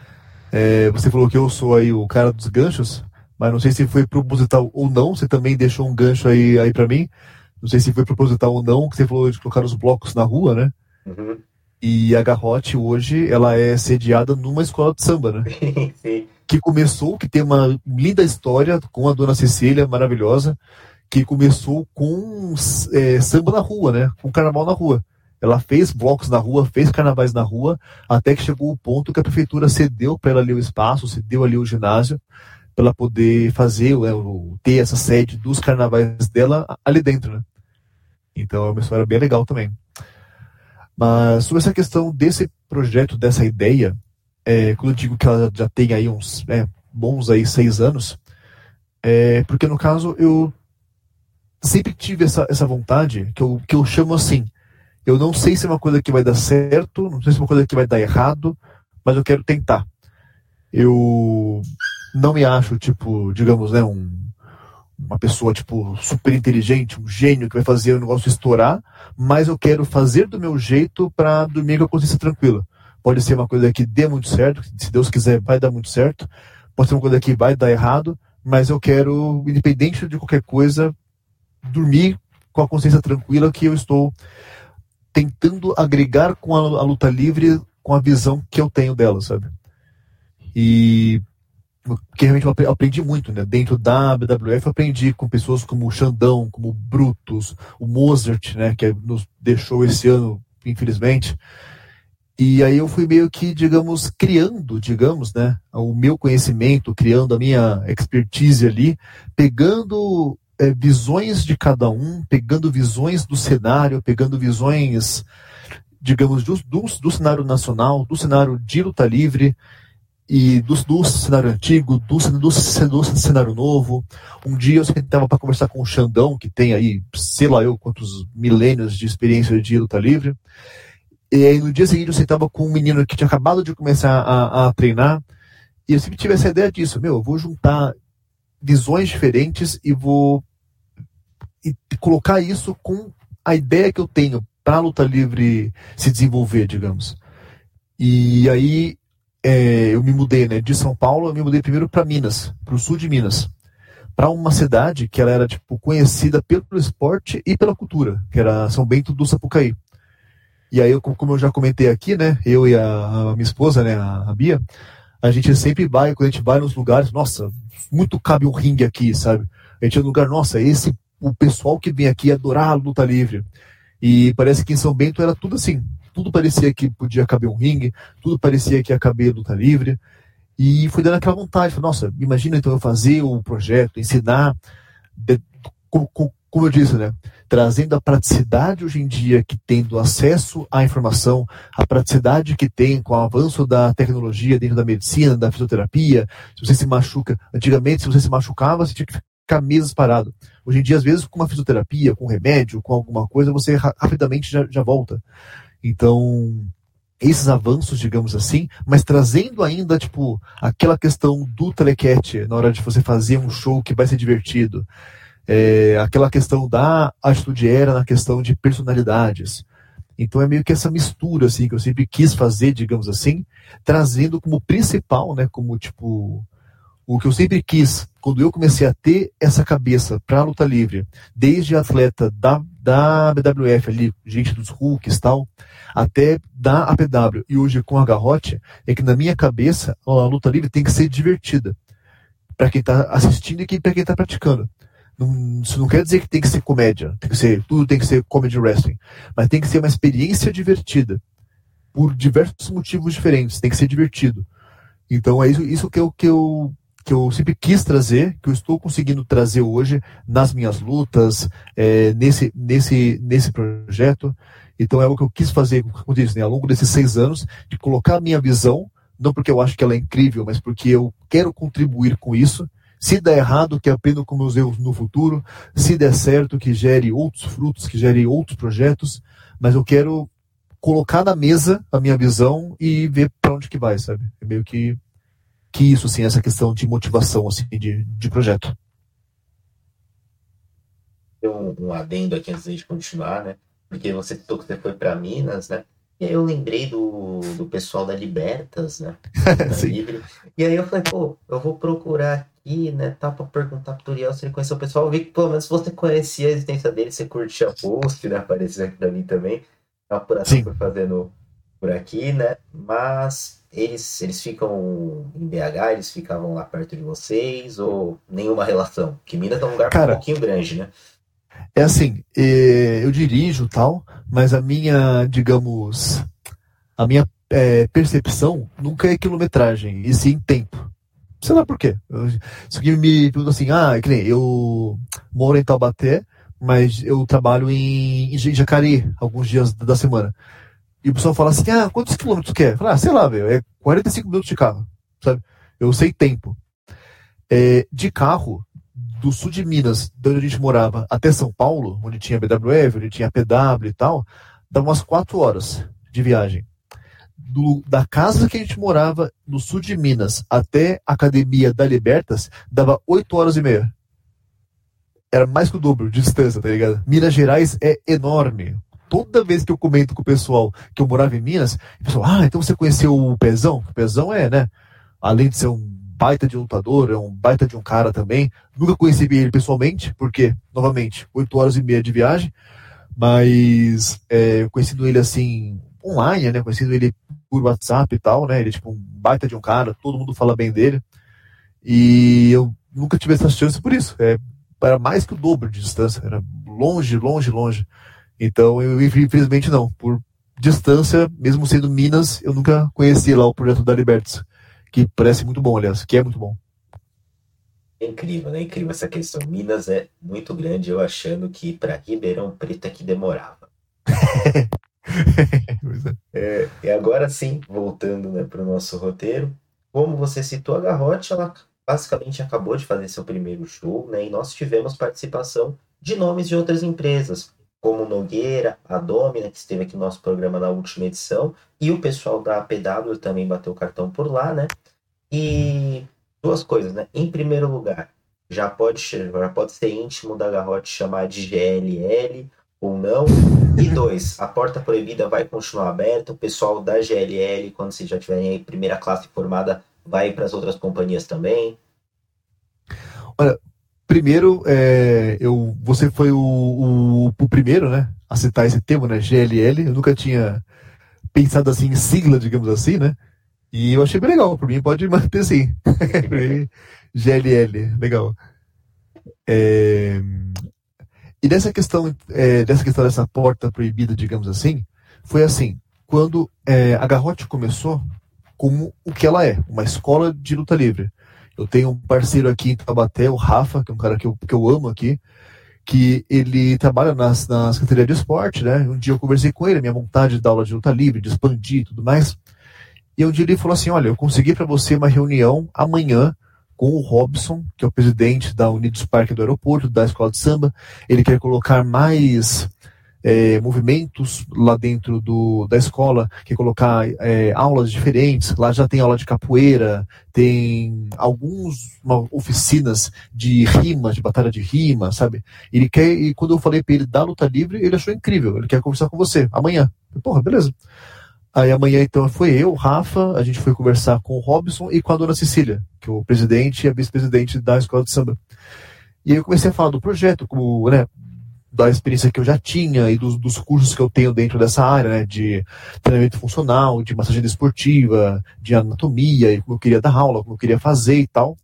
É, você falou que eu sou aí o cara dos ganchos, mas não sei se foi proposital ou não. Você também deixou um gancho aí, aí para mim não sei se foi proposital ou não, que você falou de colocar os blocos na rua, né? Uhum. E a Garrote hoje, ela é sediada numa escola de samba, né? Sim. Que começou, que tem uma linda história com a dona Cecília, maravilhosa, que começou com é, samba na rua, né? Com carnaval na rua. Ela fez blocos na rua, fez carnavais na rua, até que chegou o ponto que a prefeitura cedeu para ela ali o espaço, cedeu ali o ginásio, para ela poder fazer, né, ter essa sede dos carnavais dela ali dentro, né? Então é uma história bem legal também. Mas sobre essa questão desse projeto, dessa ideia, é, quando eu digo que ela já tem aí uns é, bons aí seis anos, é porque no caso eu sempre tive essa, essa vontade que eu, que eu chamo assim. Eu não sei se é uma coisa que vai dar certo, não sei se é uma coisa que vai dar errado, mas eu quero tentar. Eu não me acho, tipo, digamos, né, um, uma pessoa, tipo, super inteligente, um gênio que vai fazer o negócio estourar, mas eu quero fazer do meu jeito para dormir com a consciência tranquila. Pode ser uma coisa que dê muito certo, se Deus quiser vai dar muito certo, pode ser uma coisa que vai dar errado, mas eu quero, independente de qualquer coisa, dormir com a consciência tranquila que eu estou tentando agregar com a, a luta livre com a visão que eu tenho dela, sabe? E que realmente eu aprendi muito, né? Dentro da BWF eu aprendi com pessoas como o Xandão, como o Brutus, o Mozart, né? Que nos deixou esse ano, infelizmente. E aí eu fui meio que, digamos, criando, digamos, né? O meu conhecimento, criando a minha expertise ali, pegando é, visões de cada um, pegando visões do cenário, pegando visões, digamos, do, do, do cenário nacional, do cenário de luta livre e do, do cenário antigo, do, do, do, cenário novo. Um dia eu sentava para conversar com o Xandão, que tem aí, sei lá eu, quantos milênios de experiência de luta livre. E aí no dia seguinte eu sentava com um menino que tinha acabado de começar a, a treinar. E eu sempre tive essa ideia disso, meu, eu vou juntar visões diferentes e vou e colocar isso com a ideia que eu tenho para a luta livre se desenvolver, digamos. E aí é, eu me mudei, né, de São Paulo, eu me mudei primeiro para Minas, para o sul de Minas, para uma cidade que ela era tipo conhecida pelo esporte e pela cultura, que era São Bento do Sapucaí. E aí, como eu já comentei aqui, né, eu e a, a minha esposa, né, a, Bia, a gente sempre vai, quando a gente vai nos lugares, nossa, muito cabe um ringue aqui, sabe? A gente é no lugar, nossa, esse o pessoal que vem aqui adorar a luta livre. E parece que em São Bento era tudo assim. Tudo parecia que podia caber um ringue, tudo parecia que ia caber luta livre. E fui dando aquela vontade. Falei, nossa, imagina então eu fazer o projeto, ensinar, de, como, como eu disse, né? Trazendo a praticidade hoje em dia que tem do acesso à informação, a praticidade que tem com o avanço da tecnologia dentro da medicina, da fisioterapia. Se você se machuca, antigamente, se você se machucava, você tinha que ficar meses parado. Hoje em dia, às vezes, com uma fisioterapia, com remédio, com alguma coisa, você rapidamente já, já volta. Então, esses avanços, digamos assim, mas trazendo ainda, tipo, aquela questão do telequete na hora de você fazer um show que vai ser divertido. É, aquela questão da atitude era na questão de personalidades. Então é meio que essa mistura, assim, que eu sempre quis fazer, digamos assim, trazendo como principal, né, como, tipo, o que eu sempre quis, quando eu comecei a ter essa cabeça para a luta livre, desde atleta da, da BWF ali, gente dos Hulks tal, até da APW e hoje com a Garrote, é que na minha cabeça a luta livre tem que ser divertida para quem está assistindo e para quem está praticando. Não, isso não quer dizer que tem que ser comédia, tem que ser, tudo tem que ser comedy wrestling, mas tem que ser uma experiência divertida por diversos motivos diferentes, tem que ser divertido. Então é isso, isso que eu, que eu que eu sempre quis trazer, que eu estou conseguindo trazer hoje nas minhas lutas, é, nesse, nesse, nesse projeto. Então é o que eu quis fazer, como disse, né, ao longo desses seis anos, de colocar a minha visão, não porque eu acho que ela é incrível, mas porque eu quero contribuir com isso. Se der errado, que aprenda com meus erros no futuro. Se der certo, que gere outros frutos, que gere outros projetos. Mas eu quero colocar na mesa a minha visão e ver para onde que vai, sabe? É meio que que isso, assim, essa questão de motivação, assim, de, de projeto.
Um, um adendo aqui antes de continuar, né? Porque você citou que você foi para Minas, né? E aí eu lembrei do, do pessoal da Libertas, né? Da Libre. E aí eu falei, pô, eu vou procurar aqui, né? Tá pra perguntar pro Turiel se ele conheceu o pessoal. Eu vi que pelo menos você conhecia a existência dele, você curtia post, né? Apareceu aqui pra mim também. A apuração foi fazendo por aqui, né? Mas eles, eles ficam em BH, eles ficavam lá perto de vocês, ou nenhuma relação? Que Minas é um lugar Cara, um pouquinho grande, né?
É assim, é, eu dirijo tal, mas a minha, digamos, a minha é, percepção nunca é quilometragem, e sim tempo. Sei lá por quê. Isso aqui me pergunta assim, ah, é que nem eu moro em Taubaté, mas eu trabalho em, em Jacareí alguns dias da semana. E o pessoal fala assim, ah, quantos quilômetros quer? Fala, ah, sei lá, velho, é 45 minutos de carro, sabe? Eu sei tempo. É, de carro, do sul de Minas, de onde a gente morava, até São Paulo, onde tinha BWF, onde tinha PW e tal, dava umas 4 horas de viagem. Do, da casa que a gente morava no sul de Minas até a academia da Libertas, dava 8 horas e meia. era mais que o dobro de distância, tá ligado? Minas Gerais é enorme. Toda vez que eu comento com o pessoal que eu morava em Minas, o pessoal, ah, então você conheceu o Pezão? O Pezão é, né? Além de ser um baita de lutador, é um baita de um cara também. Nunca conheci ele pessoalmente, porque, novamente, 8 horas e meia de viagem. Mas é, conhecendo ele assim, online, né? Conhecendo ele por WhatsApp e tal, né? Ele é tipo um baita de um cara, todo mundo fala bem dele. E eu nunca tive essa chance por isso. É, era mais que o dobro de distância, era longe, longe, longe. Então, eu infelizmente não. Por distância, mesmo sendo Minas, eu nunca conheci lá o projeto da Libertas, que parece muito bom, aliás, que é muito bom.
É incrível, né? Incrível essa questão. Minas é muito grande, eu achando que para Ribeirão Preto é que demorava. é, e agora sim, voltando né, para o nosso roteiro, como você citou, a Garrote, ela basicamente acabou de fazer seu primeiro show, né? E nós tivemos participação de nomes de outras empresas, como Nogueira, a Domina, que esteve aqui no nosso programa na última edição, e o pessoal da PW também bateu o cartão por lá, né? E duas coisas, né? Em primeiro lugar, já pode, já pode ser íntimo da Garrote chamar de GLL ou não. E dois, a porta proibida vai continuar aberta. O pessoal da GLL, quando vocês já tiverem aí primeira classe formada, vai para as outras companhias também?
Primeiro, é, eu, você foi o, o, o, primeiro, né, a citar esse termo, né, GLL. Eu nunca tinha pensado assim em sigla, digamos assim, né? E eu achei bem legal. Por mim, pode manter sim. GLL, legal. É, e dessa questão, é, dessa questão dessa porta proibida, digamos assim, foi assim. Quando é, a Garrote começou, como o que ela é, uma escola de luta livre. Eu tenho um parceiro aqui em Tabaté, o Rafa, que é um cara que eu, que eu amo aqui, que ele trabalha nas, na Secretaria de Esporte, né? Um dia eu conversei com ele, minha vontade da aula de luta livre, de expandir e tudo mais. E um dia ele falou assim: Olha, eu consegui para você uma reunião amanhã com o Robson, que é o presidente da Unidos Parque do aeroporto, da escola de samba. Ele quer colocar mais é, movimentos lá dentro do, da escola, que colocar é, aulas diferentes. Lá já tem aula de capoeira, tem algumas oficinas de rima, de batalha de rima, sabe? Ele quer, e quando eu falei para ele da luta livre, ele achou incrível. Ele quer conversar com você amanhã. Porra, beleza. Aí amanhã então foi eu, Rafa, a gente foi conversar com o Robson e com a dona Cecília, que é o presidente e a vice-presidente da escola de samba. E aí eu comecei a falar do projeto, como, né, da experiência que eu já tinha e dos, dos cursos que eu tenho dentro dessa área, né, de treinamento funcional, de massagem desportiva, de anatomia, e como eu queria dar aula, como eu queria fazer e tal.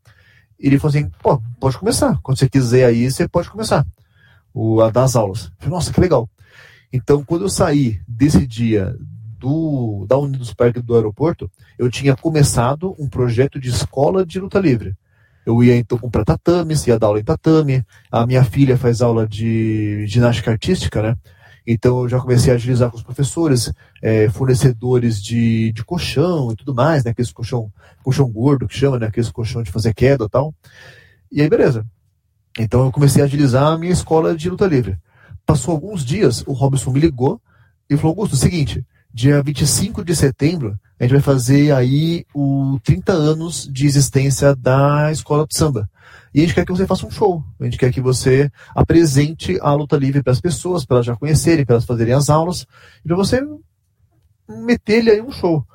E ele falou assim, pô, pode começar. Quando você quiser aí, você pode começar o, a dar as aulas. Eu falei, Nossa, que legal. Então, quando eu saí desse dia do, da Unidos Parque do aeroporto, eu tinha começado um projeto de escola de luta livre. Eu ia então comprar tatames, ia dar aula em tatame. A minha filha faz aula de ginástica artística, né? Então eu já comecei a agilizar com os professores, é, fornecedores de, de colchão e tudo mais, né? Aqueles colchão, colchão gordo que chama, né? Aqueles colchão de fazer queda e tal. E aí, beleza. Então eu comecei a agilizar a minha escola de luta livre. Passou alguns dias, o Robson me ligou e falou, Augusto, é o seguinte, dia 25 de setembro, a gente vai fazer aí o 30 anos de existência da escola de samba. E a gente quer que você faça um show. A gente quer que você apresente a luta livre para as pessoas, para elas já conhecerem, para elas fazerem as aulas, e para você meter-lhe aí um show.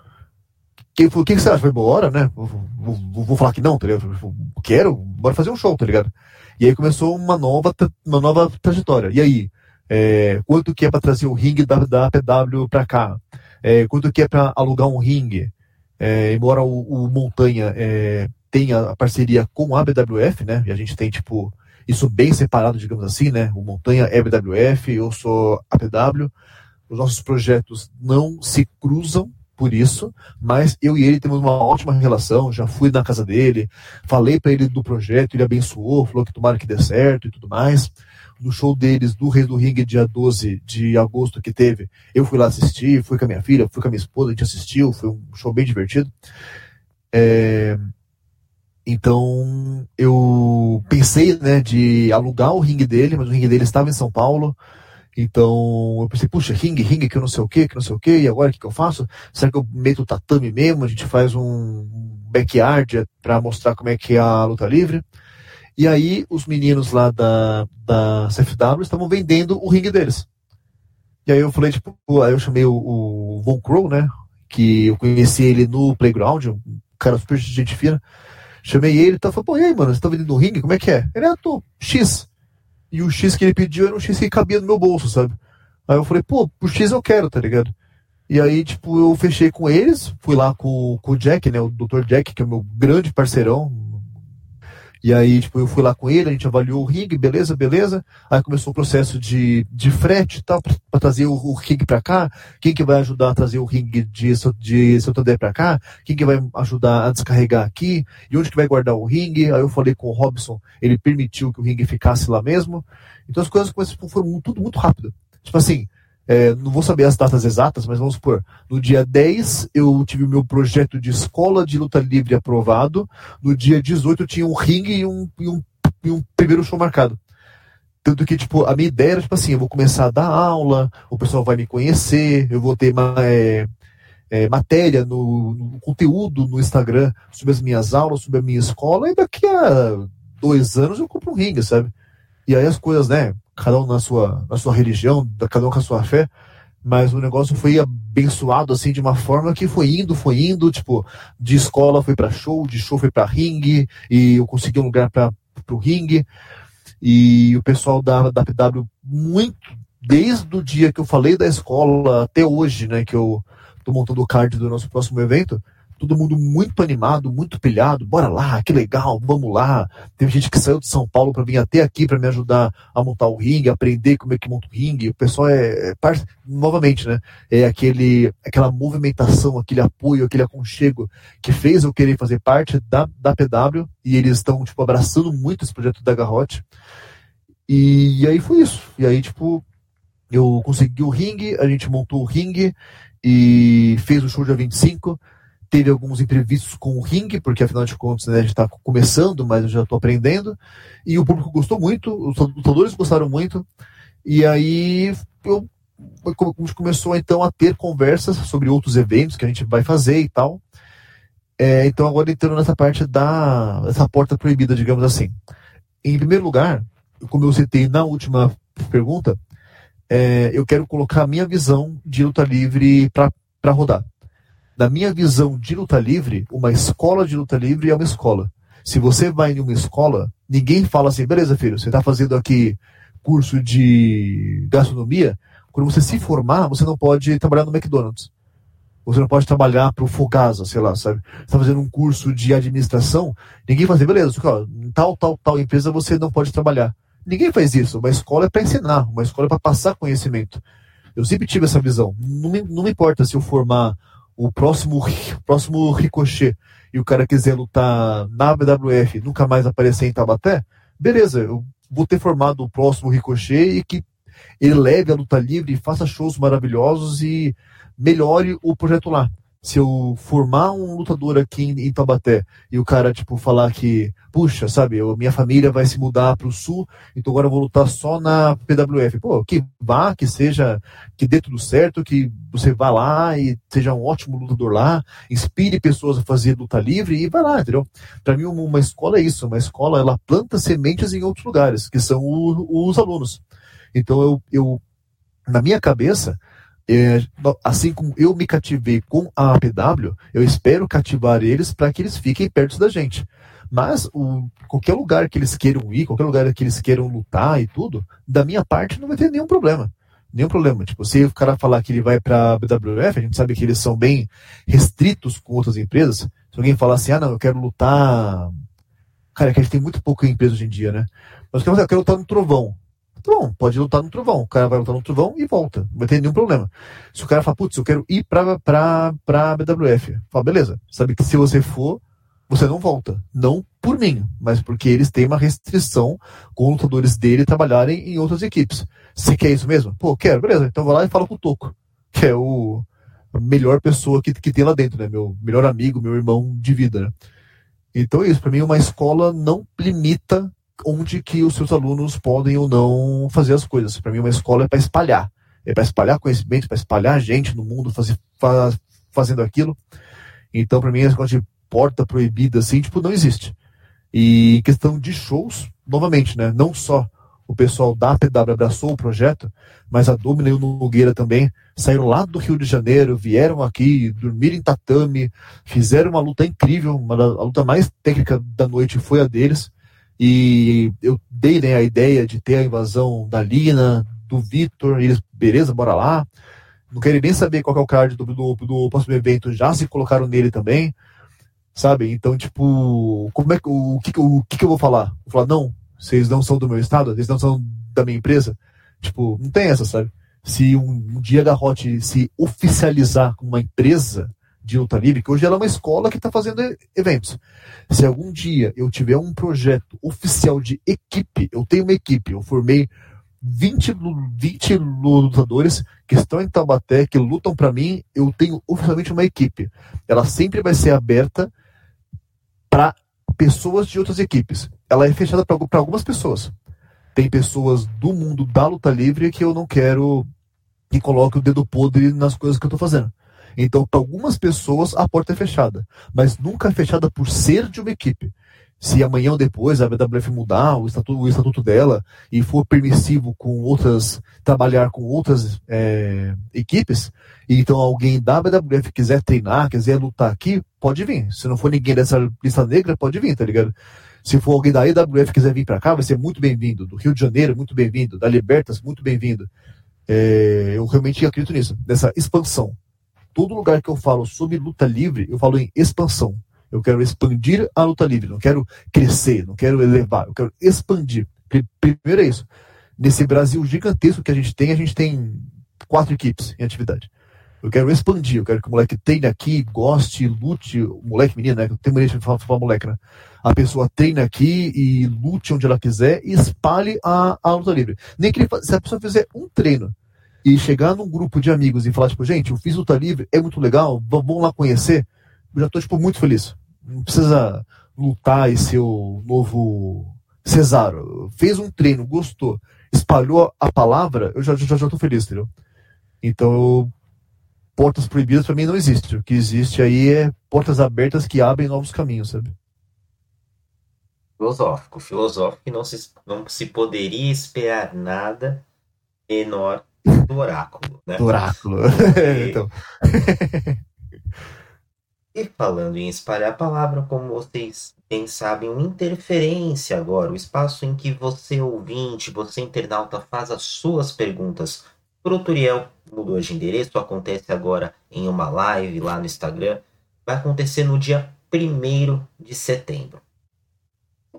Quem o que, que você acha? Foi bora, né? Vou, vou, vou, falar que não, tá ligado? Quero, bora fazer um show, tá ligado? E aí começou uma nova, uma nova trajetória. E aí, é, quanto que é para trazer o ringue da, da PW para cá? É, quanto que é para alugar um ringue? É, embora o, o Montanha é, tenha a parceria com a BWF, né? E a gente tem, tipo, isso bem separado, digamos assim, né? O Montanha é BWF, eu sou APW. Os nossos projetos não se cruzam por isso, mas eu e ele temos uma ótima relação. Já fui na casa dele, falei para ele do projeto, ele abençoou, falou que tomara que dê certo e tudo mais no show deles do Rei do Ringue, dia 12 de agosto que teve. Eu fui lá assistir, fui com a minha filha, fui com a minha esposa, a gente assistiu, foi um show bem divertido. É... Então eu pensei né, de alugar o ringue dele, mas o ringue dele estava em São Paulo. Então eu pensei, puxa, ringue, ringue, que eu não sei o que, que não sei o que, e agora o que, que eu faço? Será que eu meto o tatame mesmo? A gente faz um backyard para mostrar como é que é a luta livre? E aí os meninos lá da, da CFW estavam vendendo o ringue deles. E aí eu falei, tipo, aí eu chamei o, o Von Crow, né? Que eu conheci ele no Playground, um cara super gente fina. Chamei ele e tá, falei, pô, e aí, mano, você tá vendendo um ringue? Como é que é? Ele, ah, tô, X. E o X que ele pediu era um X que cabia no meu bolso, sabe? Aí eu falei, pô, o X eu quero, tá ligado? E aí, tipo, eu fechei com eles, fui lá com, com o Jack, né? O Dr. Jack, que é o meu grande parceirão. E aí, tipo, eu fui lá com ele, a gente avaliou o rig, beleza, beleza. Aí começou o processo de, de frete e tal, para trazer o, o rig para cá. Quem que vai ajudar a trazer o rig de, de Santander para cá? Quem que vai ajudar a descarregar aqui? E onde que vai guardar o ring? Aí eu falei com o Robson, ele permitiu que o ring ficasse lá mesmo. Então as coisas foram tudo muito rápido. Tipo assim, é, não vou saber as datas exatas, mas vamos supor, no dia 10 eu tive o meu projeto de escola de luta livre aprovado, no dia 18 eu tinha um ringue e um, e um, e um primeiro show marcado. Tanto que, tipo, a minha ideia era, tipo assim, eu vou começar a dar aula, o pessoal vai me conhecer, eu vou ter é, é, matéria no, no, conteúdo no Instagram sobre as minhas aulas, sobre a minha escola, e daqui a dois anos eu compro um ringue, sabe? E aí as coisas, né, cada um na sua, na sua religião, cada um com a sua fé, mas o negócio foi abençoado assim de uma forma que foi indo, foi indo, tipo, de escola foi para show, de show foi para ringue, e eu consegui um lugar para o ringue. E o pessoal da, da PW muito desde o dia que eu falei da escola até hoje, né, que eu tô montando o card do nosso próximo evento, todo mundo muito animado, muito pilhado, bora lá, que legal, vamos lá. Teve gente que saiu de São Paulo para vir até aqui para me ajudar a montar o ringue, aprender como é que monta o ringue. O pessoal é, é novamente, né? É aquele, aquela movimentação, aquele apoio, aquele aconchego que fez eu querer fazer parte da, da PW e eles estão, tipo, abraçando muito esse projeto da Garrote. E, e aí foi isso. E aí, tipo, eu consegui o ringue, a gente montou o ringue e fez o show dia 25 teve alguns imprevistos com o ringue, porque afinal de contas né, a gente está começando, mas eu já estou aprendendo. E o público gostou muito, os lutadores gostaram muito. E aí eu, a gente começou então a ter conversas sobre outros eventos que a gente vai fazer e tal. É, então agora entrando nessa parte da essa porta proibida, digamos assim. Em primeiro lugar, como eu citei na última pergunta, é, eu quero colocar a minha visão de luta livre para rodar na minha visão de luta livre, uma escola de luta livre é uma escola. Se você vai em uma escola, ninguém fala assim, beleza, filho, você está fazendo aqui curso de gastronomia, quando você se formar, você não pode trabalhar no McDonald's. Você não pode trabalhar para o Fogasa, sei lá, sabe? Você está fazendo um curso de administração, ninguém fala assim, beleza, ó, tal, tal, tal empresa você não pode trabalhar. Ninguém faz isso. Uma escola é para ensinar, uma escola é para passar conhecimento. Eu sempre tive essa visão. Não me, não me importa se eu formar o próximo, próximo Ricochet e o cara quiser lutar na WWF nunca mais aparecer em Tabaté, beleza, eu vou ter formado o próximo Ricochet e que ele leve a luta livre, faça shows maravilhosos e melhore o projeto lá se eu formar um lutador aqui em, Taubaté e o cara, tipo, falar que, puxa, sabe, eu, minha família vai se mudar para o sul, então agora eu vou lutar só na PWF. Pô, que vá, que seja, que dê tudo certo, que você vá lá e seja um ótimo lutador lá, inspire pessoas a fazer luta livre e vai lá, entendeu? Para mim, uma escola é isso, uma escola, ela planta sementes em outros lugares, que são o, os alunos. Então, eu, eu na minha cabeça, é, assim como eu me cativei com a APW, eu espero cativar eles para que eles fiquem perto da gente. Mas o, qualquer lugar que eles queiram ir, qualquer lugar que eles queiram lutar e tudo, da minha parte não vai ter nenhum problema. Nenhum problema. Tipo, se o cara falar que ele vai para a BWF, a gente sabe que eles são bem restritos com outras empresas. Se alguém falar assim, ah, não, eu quero lutar. Cara, é que a gente tem muito pouca empresa hoje em dia, né? Mas eu quero lutar no Trovão. Bom, pode lutar no trovão. O cara vai lutar no trovão e volta. Não vai ter nenhum problema. Se o cara fala, putz, eu quero ir pra, pra, pra BWF. Fala, beleza. Sabe que se você for, você não volta. Não por mim, mas porque eles têm uma restrição com lutadores dele trabalharem em outras equipes. Você quer isso mesmo? Pô, quero, beleza. Então vou lá e falo com o Toco, que é o a melhor pessoa que, que tem lá dentro, né? Meu melhor amigo, meu irmão de vida, né? Então é isso, para mim uma escola não limita onde que os seus alunos podem ou não fazer as coisas. Para mim, uma escola é para espalhar. É para espalhar conhecimento, para espalhar gente no mundo fazer, faz, fazendo aquilo. Então, para mim, esse negócio de porta proibida, assim, tipo, não existe. E questão de shows, novamente, né? Não só o pessoal da PW abraçou o projeto, mas a Domina e o Nogueira também saíram lá do Rio de Janeiro, vieram aqui, dormiram em tatame, fizeram uma luta incrível, uma, a luta mais técnica da noite foi a deles. E eu dei né, a ideia de ter a invasão da Lina, do Vitor, eles, beleza, bora lá. Não querem nem saber qual é o card do, do, do próximo evento, já se colocaram nele também, sabe? Então, tipo, como é que, o, que, o, o que, que eu vou falar? Vou falar, não, vocês não são do meu estado, vocês não são da minha empresa. Tipo, não tem essa, sabe? Se um, um dia a Garrote se oficializar como uma empresa de luta livre, que hoje ela é uma escola que está fazendo eventos. Se algum dia eu tiver um projeto oficial de equipe, eu tenho uma equipe, eu formei 20, 20 lutadores que estão em Taubaté, que lutam para mim, eu tenho oficialmente uma equipe. Ela sempre vai ser aberta para pessoas de outras equipes. Ela é fechada para algumas pessoas. Tem pessoas do mundo da luta livre que eu não quero que coloque o dedo podre nas coisas que eu estou fazendo. Então, para algumas pessoas, a porta é fechada, mas nunca é fechada por ser de uma equipe. Se amanhã ou depois a BWF mudar o estatuto, o estatuto dela e for permissivo com outras, trabalhar com outras é, equipes, então alguém da BWF quiser treinar, quiser lutar aqui, pode vir. Se não for ninguém dessa lista negra, pode vir, tá ligado? Se for alguém da EWF quiser vir para cá, vai ser muito bem-vindo. Do Rio de Janeiro, muito bem-vindo. Da Libertas, muito bem-vindo. É, eu realmente acredito nisso, nessa expansão. Todo lugar que eu falo sobre luta livre, eu falo em expansão. Eu quero expandir a luta livre, não quero crescer, não quero elevar, eu quero expandir. Primeiro é isso. Nesse Brasil gigantesco que a gente tem, a gente tem quatro equipes em atividade. Eu quero expandir, eu quero que o moleque treine aqui, goste, lute, o moleque, menina, né? Eu tenho maneira de falar, falar moleque, né? A pessoa treine aqui e lute onde ela quiser e espalhe a, a luta livre. Nem que ele, se a pessoa fizer um treino e chegar num grupo de amigos e falar, tipo, gente, eu fiz luta livre, é muito legal, vamos lá conhecer eu já tô, tipo, muito feliz. Não precisa lutar e ser o novo Cesaro. Fez um treino, gostou, espalhou a palavra, eu já, já, já tô feliz, entendeu? Então, portas proibidas para mim não existe. O que existe aí é portas abertas que abrem novos caminhos, sabe?
Filosófico, filosófico que não se, não se poderia esperar nada menor do oráculo, né?
Do oráculo. E... então.
E falando em espalhar a palavra, como vocês bem sabem, o Interferência agora, o espaço em que você, ouvinte, você, internauta, faz as suas perguntas para o Turiel, mudou de endereço, acontece agora em uma live lá no Instagram, vai acontecer no dia 1 de setembro.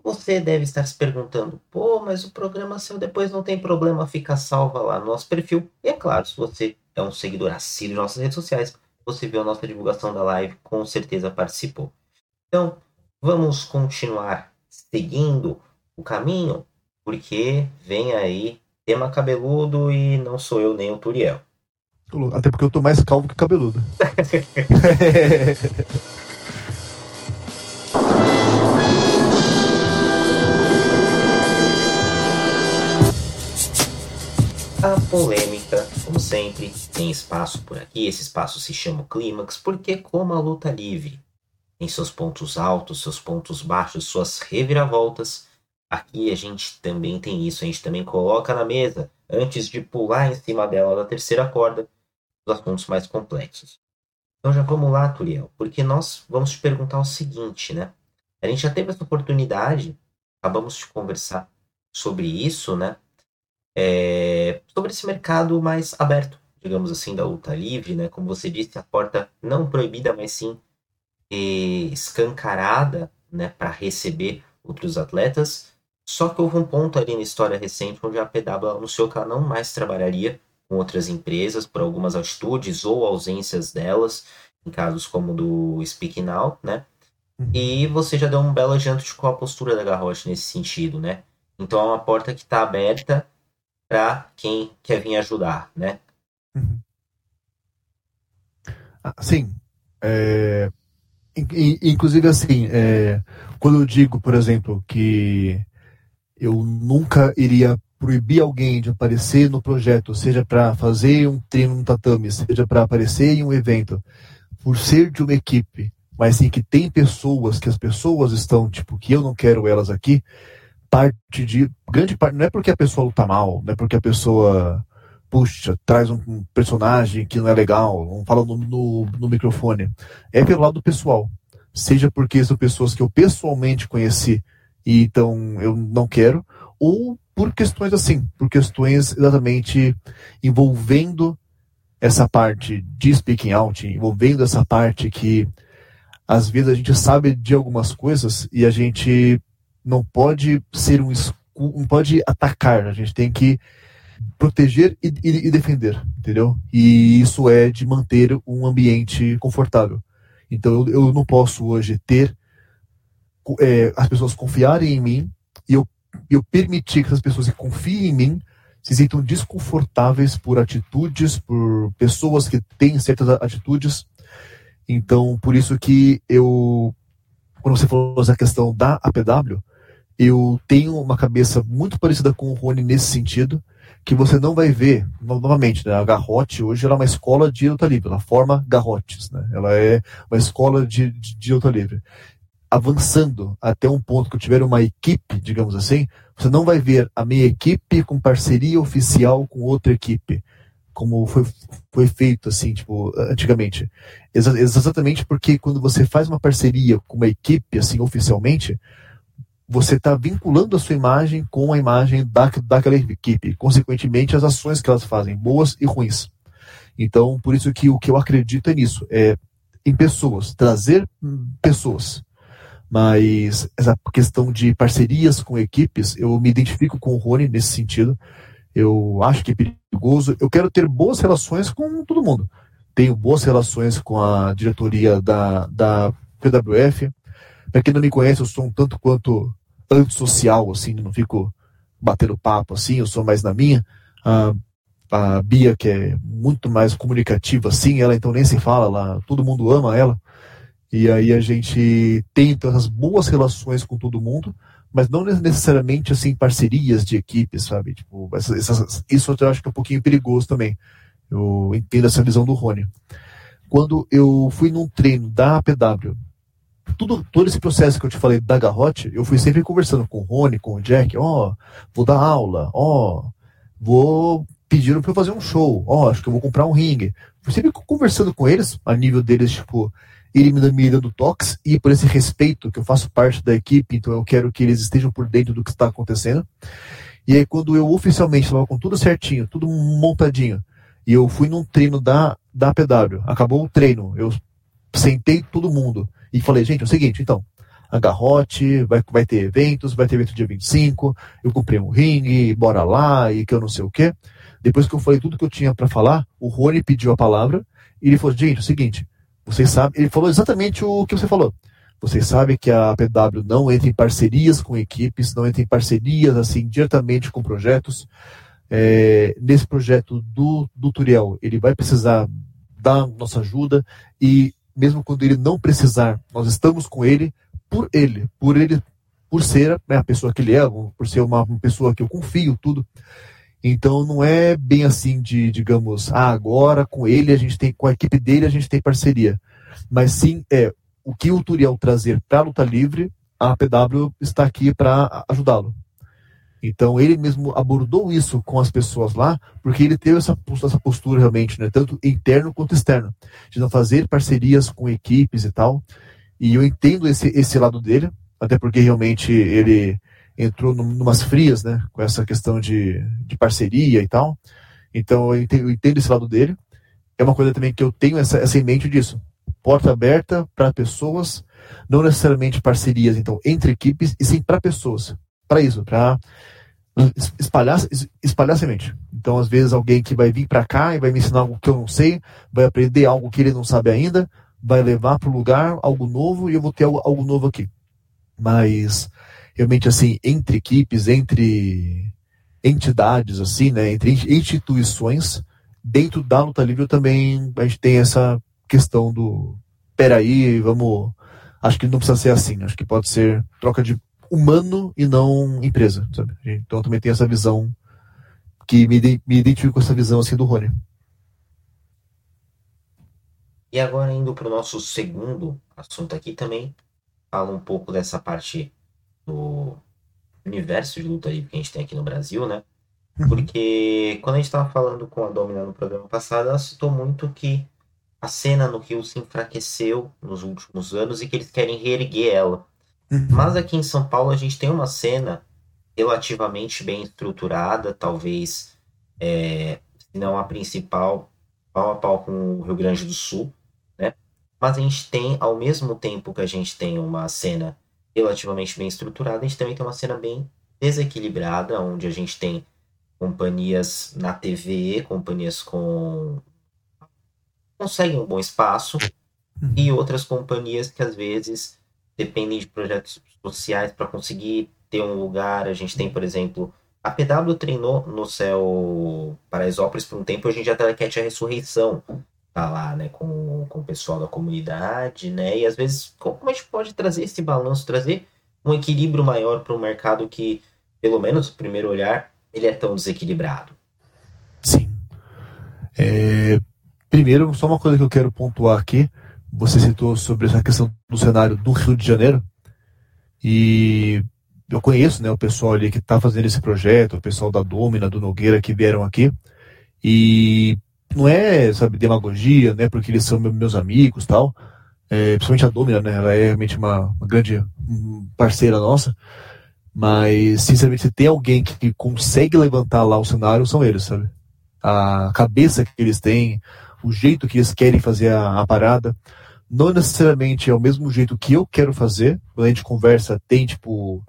Você deve estar se perguntando, pô, mas o programa seu depois não tem problema, fica salva lá no nosso perfil. E é claro, se você é um seguidor assíduo de nossas redes sociais, você viu a nossa divulgação da live, com certeza participou. Então, vamos continuar seguindo o caminho, porque vem aí tema cabeludo e não sou eu nem o Turiel.
Até porque eu tô mais calvo que cabeludo.
polêmica, como sempre, tem espaço por aqui. Esse espaço se chama clímax, porque, como a luta livre tem seus pontos altos, seus pontos baixos, suas reviravoltas, aqui a gente também tem isso. A gente também coloca na mesa, antes de pular em cima dela da terceira corda, os assuntos mais complexos. Então já vamos lá, Turiel, porque nós vamos te perguntar o seguinte, né? A gente já teve essa oportunidade, acabamos de conversar sobre isso, né? É, sobre esse mercado mais aberto, digamos assim, da luta livre, né? Como você disse, a porta não proibida, mas sim escancarada, né, para receber outros atletas. Só que houve um ponto ali na história recente onde a PW anunciou que ela não mais trabalharia com outras empresas por algumas atitudes ou ausências delas, em casos como do Speak Now, né? Uhum. E você já deu um belo adianto de qual a postura da Garrote nesse sentido, né? Então é uma porta que está aberta para quem quer vir ajudar, né? Uhum.
Ah, sim. É, inclusive, assim, é, quando eu digo, por exemplo, que eu nunca iria proibir alguém de aparecer no projeto, seja para fazer um treino no tatame, seja para aparecer em um evento, por ser de uma equipe, mas sim que tem pessoas, que as pessoas estão, tipo, que eu não quero elas aqui, parte de. Grande parte, não é porque a pessoa luta mal, não é porque a pessoa, puxa, traz um, personagem que não é legal, não fala no, no, no, microfone. É pelo lado pessoal. Seja porque são pessoas que eu pessoalmente conheci e então eu não quero, ou por questões assim, por questões exatamente envolvendo essa parte de speaking out, envolvendo essa parte que às vezes a gente sabe de algumas coisas e a gente não pode ser um não pode atacar, a gente tem que proteger e, e, e, defender, entendeu? E isso é de manter um ambiente confortável. Então eu, eu não posso hoje ter é, as pessoas confiarem em mim e eu, eu permitir que as pessoas que confiem em mim se sintam desconfortáveis por atitudes, por pessoas que têm certas atitudes. Então, por isso que eu, quando você falou essa questão da APW, eu tenho uma cabeça muito parecida com o Rony nesse sentido, que você não vai ver, novamente, né, a Garrote hoje ela é uma escola de luta livre, ela forma garrotes, né, ela é uma escola de, de, de luta livre. Avançando até um ponto que eu tiver uma equipe, digamos assim, você não vai ver a minha equipe com parceria oficial com outra equipe, como foi, foi feito assim, tipo, antigamente. Exa exatamente porque quando você faz uma parceria com uma equipe, assim, oficialmente, você está vinculando a sua imagem com a imagem da, daquela equipe, consequentemente as ações que elas fazem, boas e ruins. Então, por isso que o que eu acredito é nisso, é em pessoas, trazer pessoas. Mas essa questão de parcerias com equipes, eu me identifico com o Rony nesse sentido. Eu acho que é perigoso. Eu quero ter boas relações com todo mundo. Tenho boas relações com a diretoria da, da PWF. Para quem não me conhece, eu sou um tanto quanto antissocial, assim, não fico batendo papo assim, eu sou mais na minha. A, a Bia, que é muito mais comunicativa, assim, ela então nem se fala lá, todo mundo ama ela. E aí a gente tem então, essas boas relações com todo mundo, mas não necessariamente assim parcerias de equipe, sabe? Tipo, essas, essas, isso eu acho que é um pouquinho perigoso também. Eu entendo essa visão do Rony. Quando eu fui num treino da APW tudo, todo esse processo que eu te falei da garrote, eu fui sempre conversando com o Rony, com o Jack, ó, oh, vou dar aula, ó, oh, vou pedir para eu fazer um show, ó, oh, acho que eu vou comprar um ringue. Fui sempre conversando com eles, a nível deles, tipo, ele me dando toques, e por esse respeito que eu faço parte da equipe, então eu quero que eles estejam por dentro do que está acontecendo. E aí quando eu oficialmente estava com tudo certinho, tudo montadinho, e eu fui num treino da, da PW, acabou o treino, eu sentei todo mundo, e falei, gente, é o seguinte, então, a garrote, vai, vai ter eventos, vai ter evento dia 25, eu comprei um ringue, bora lá, e que eu não sei o quê. Depois que eu falei tudo que eu tinha para falar, o Rony pediu a palavra, e ele falou, gente, é o seguinte, vocês sabem, ele falou exatamente o que você falou. Vocês sabem que a PW não entra em parcerias com equipes, não entra em parcerias assim diretamente com projetos. É, nesse projeto do, do Turiel, ele vai precisar da nossa ajuda e mesmo quando ele não precisar, nós estamos com ele por ele, por ele, por ser né, a pessoa que ele é, por ser uma, uma pessoa que eu confio tudo. Então não é bem assim de, digamos, ah, agora com ele a gente tem, com a equipe dele a gente tem parceria. Mas sim é o que o Turiel trazer para a luta livre, a PW está aqui para ajudá-lo. Então ele mesmo abordou isso com as pessoas lá, porque ele teve essa, essa postura realmente, né, tanto interno quanto externo, de não fazer parcerias com equipes e tal. E eu entendo esse, esse lado dele, até porque realmente ele entrou num, numas frias, né, com essa questão de, de parceria e tal. Então eu entendo, eu entendo esse lado dele. É uma coisa também que eu tenho essa, essa em mente disso. Porta aberta para pessoas, não necessariamente parcerias, então, entre equipes, e sim para pessoas para isso, para espalhar, espalhar semente. Então, às vezes, alguém que vai vir para cá e vai me ensinar algo que eu não sei, vai aprender algo que ele não sabe ainda, vai levar para o lugar algo novo e eu vou ter algo, algo novo aqui. Mas, realmente, assim, entre equipes, entre entidades, assim, né, entre instituições, dentro da luta livre também a gente tem essa questão do peraí, vamos. Acho que não precisa ser assim, acho que pode ser troca de humano e não empresa, sabe? Então eu também tenho essa visão que me, me identifico com essa visão assim do Rony.
E agora indo para o nosso segundo assunto aqui também, fala um pouco dessa parte do universo de luta livre que a gente tem aqui no Brasil, né? Uhum. Porque quando a gente estava falando com a Domina no programa passado, ela citou muito que a cena no Rio se enfraqueceu nos últimos anos e que eles querem reerguer ela. Uhum. Mas aqui em São Paulo a gente tem uma cena relativamente bem estruturada, talvez, é, se não a principal, pau a pau com o Rio Grande do Sul, né? Mas a gente tem, ao mesmo tempo que a gente tem uma cena relativamente bem estruturada, a gente também tem uma cena bem desequilibrada, onde a gente tem companhias na TV, companhias com conseguem um bom espaço e outras companhias que às vezes dependem de projetos sociais para conseguir ter um lugar. A gente tem, por exemplo, a PW treinou no céu Paraisópolis por um tempo, hoje em dia a Telecat a Ressurreição tá lá, né, com, com o pessoal da comunidade, né, e às vezes como a gente pode trazer esse balanço, trazer um equilíbrio maior para um mercado que, pelo menos no primeiro olhar, ele é tão desequilibrado?
Sim. É, primeiro, só uma coisa que eu quero pontuar aqui, você citou sobre essa questão do cenário do Rio de Janeiro, e eu conheço né, o pessoal ali que está fazendo esse projeto, o pessoal da Domina, do Nogueira, que vieram aqui, e não é, sabe, demagogia, né, porque eles são meus amigos tal, é, principalmente a Domina, né, ela é realmente uma, uma grande parceira nossa, mas, sinceramente, se tem alguém que consegue levantar lá o cenário, são eles, sabe? A cabeça que eles têm, o jeito que eles querem fazer a, a parada, não necessariamente é o mesmo jeito que eu quero fazer. Quando a gente conversa, tem, tipo,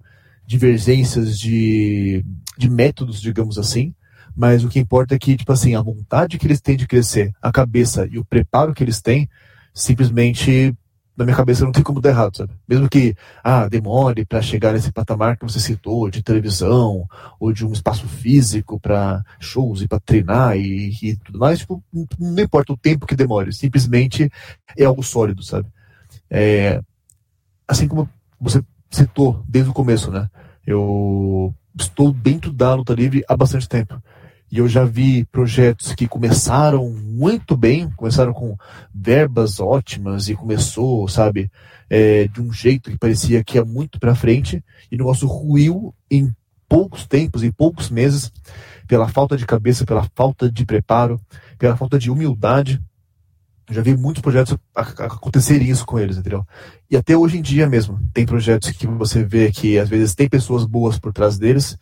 divergências de, de métodos, digamos assim. Mas o que importa é que, tipo assim, a vontade que eles têm de crescer, a cabeça e o preparo que eles têm, simplesmente na minha cabeça não tem como dar errado, sabe? Mesmo que, ah, demore para chegar nesse patamar que você citou, de televisão, ou de um espaço físico para shows e para treinar e, e, tudo mais, tipo, não importa o tempo que demore, simplesmente é algo sólido, sabe? É, assim como você citou desde o começo, né? Eu estou dentro da luta livre há bastante tempo. E eu já vi projetos que começaram muito bem, começaram com verbas ótimas e começou, sabe, é, de um jeito que parecia que ia muito para frente e o negócio ruiu em poucos tempos, em poucos meses, pela falta de cabeça, pela falta de preparo, pela falta de humildade. Eu já vi muitos projetos acontecerem isso com eles, entendeu? E até hoje em dia mesmo, tem projetos que você vê que às vezes tem pessoas boas por trás deles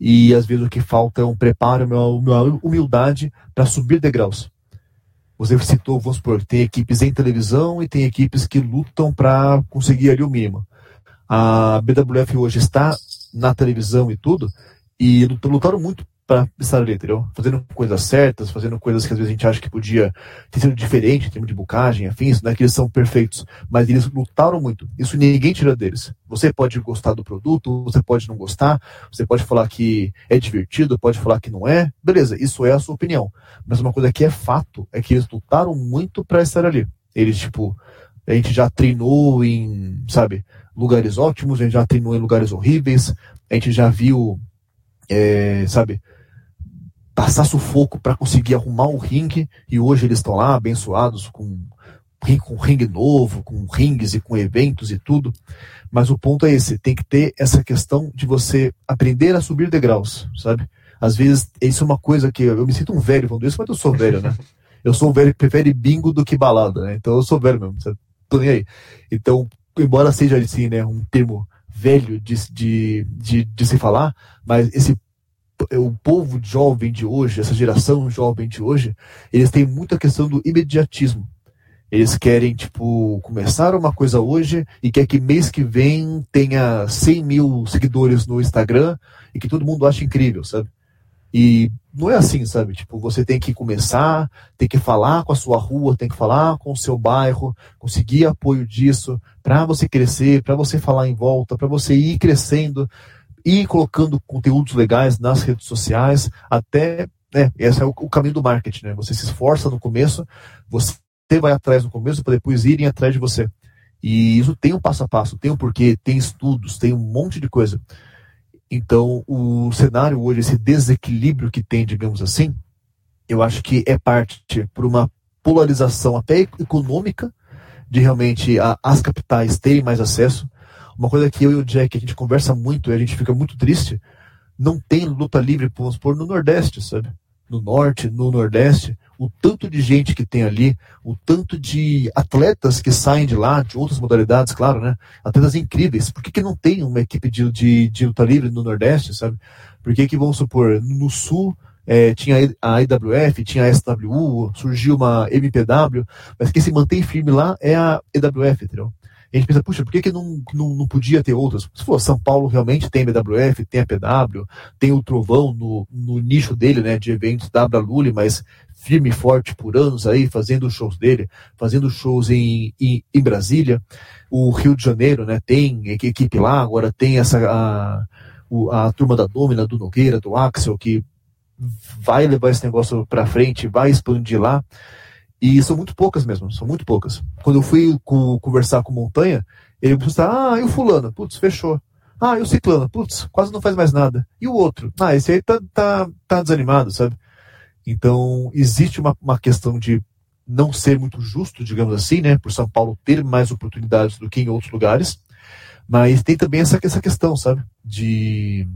e às vezes o que falta é um preparo, uma humildade para subir degraus. Você citou, vamos supor, tem equipes em televisão e tem equipes que lutam para conseguir ali o mínimo. A BWF hoje está na televisão e tudo, e lutaram muito para estar ali, entendeu? Fazendo coisas certas, fazendo coisas que às vezes a gente acha que podia ter sido diferente em termos de bucagem, afins, não é que eles são perfeitos, mas eles lutaram muito. Isso ninguém tira deles. Você pode gostar do produto, você pode não gostar, você pode falar que é divertido, pode falar que não é, beleza, isso é a sua opinião. Mas uma coisa que é fato é que eles lutaram muito para estar ali. Eles, tipo, a gente já treinou em, sabe, lugares ótimos, a gente já treinou em lugares horríveis, a gente já viu, é, sabe, passar sufoco para conseguir arrumar um ringue e hoje eles estão lá abençoados com com ringue novo, com rings e com eventos e tudo. Mas o ponto é esse, tem que ter essa questão de você aprender a subir degraus, sabe? Às vezes, isso é uma coisa que eu, eu me sinto um velho falando isso, mas eu sou velho, né? Eu sou um velho que prefere bingo do que balada, né? Então eu sou velho mesmo, sabe? tô nem aí. Então, embora seja assim, né, um termo velho de, de, de, de se falar, mas esse o povo jovem de hoje, essa geração jovem de hoje, eles têm muita questão do imediatismo. Eles querem, tipo, começar uma coisa hoje e quer que mês que vem tenha 100 mil seguidores no Instagram e que todo mundo ache incrível, sabe? E não é assim, sabe? Tipo, você tem que começar, tem que falar com a sua rua, tem que falar com o seu bairro, conseguir apoio disso, para você crescer, para você falar em volta, para você ir crescendo e colocando conteúdos legais nas redes sociais, até, né, esse é o, o, caminho do marketing, né? Você se esforça no começo, você vai atrás no começo para depois irem atrás de você. E isso tem um passo a passo, tem um porquê, tem estudos, tem um monte de coisa. Então, o cenário hoje, esse desequilíbrio que tem, digamos assim, eu acho que é parte por uma polarização até econômica, de realmente a, as capitais terem mais acesso. Uma coisa que eu e o Jack a gente conversa muito e a gente fica muito triste, não tem luta livre, vamos supor, no Nordeste, sabe? No Norte, no Nordeste, o tanto de gente que tem ali, o tanto de atletas que saem de lá, de outras modalidades, claro, né? Atletas incríveis. Por que, que não tem uma equipe de, de, de luta livre no Nordeste, sabe? Por que, que vamos supor, no Sul é, tinha a IWF, tinha a SWU, surgiu uma MPW, mas quem se mantém firme lá é a EWF, entendeu? A gente pensa, puxa, por que, que não, não, não podia ter outras? Se for São Paulo realmente tem BWF, tem a PW, tem o Trovão no, no nicho dele, né, de eventos da Lully, mas firme e forte por anos aí, fazendo shows dele, fazendo shows em, em, em, Brasília. O Rio de Janeiro, né, tem equipe lá, agora tem essa a, a turma da Domina, do Nogueira, do Axel, que vai levar esse negócio para frente, vai expandir lá. E são muito poucas mesmo, são muito poucas. Quando eu fui conversar com Montanha, ele a ah, e o fulano? Putz, fechou. Ah, e o ciclano? Putz, quase não faz mais nada. E o outro? Ah, esse aí tá, tá, tá desanimado, sabe? Então, existe uma, uma questão de não ser muito justo, digamos assim, né? Por São Paulo ter mais oportunidades do que em outros lugares. Mas tem também essa, essa questão, sabe? De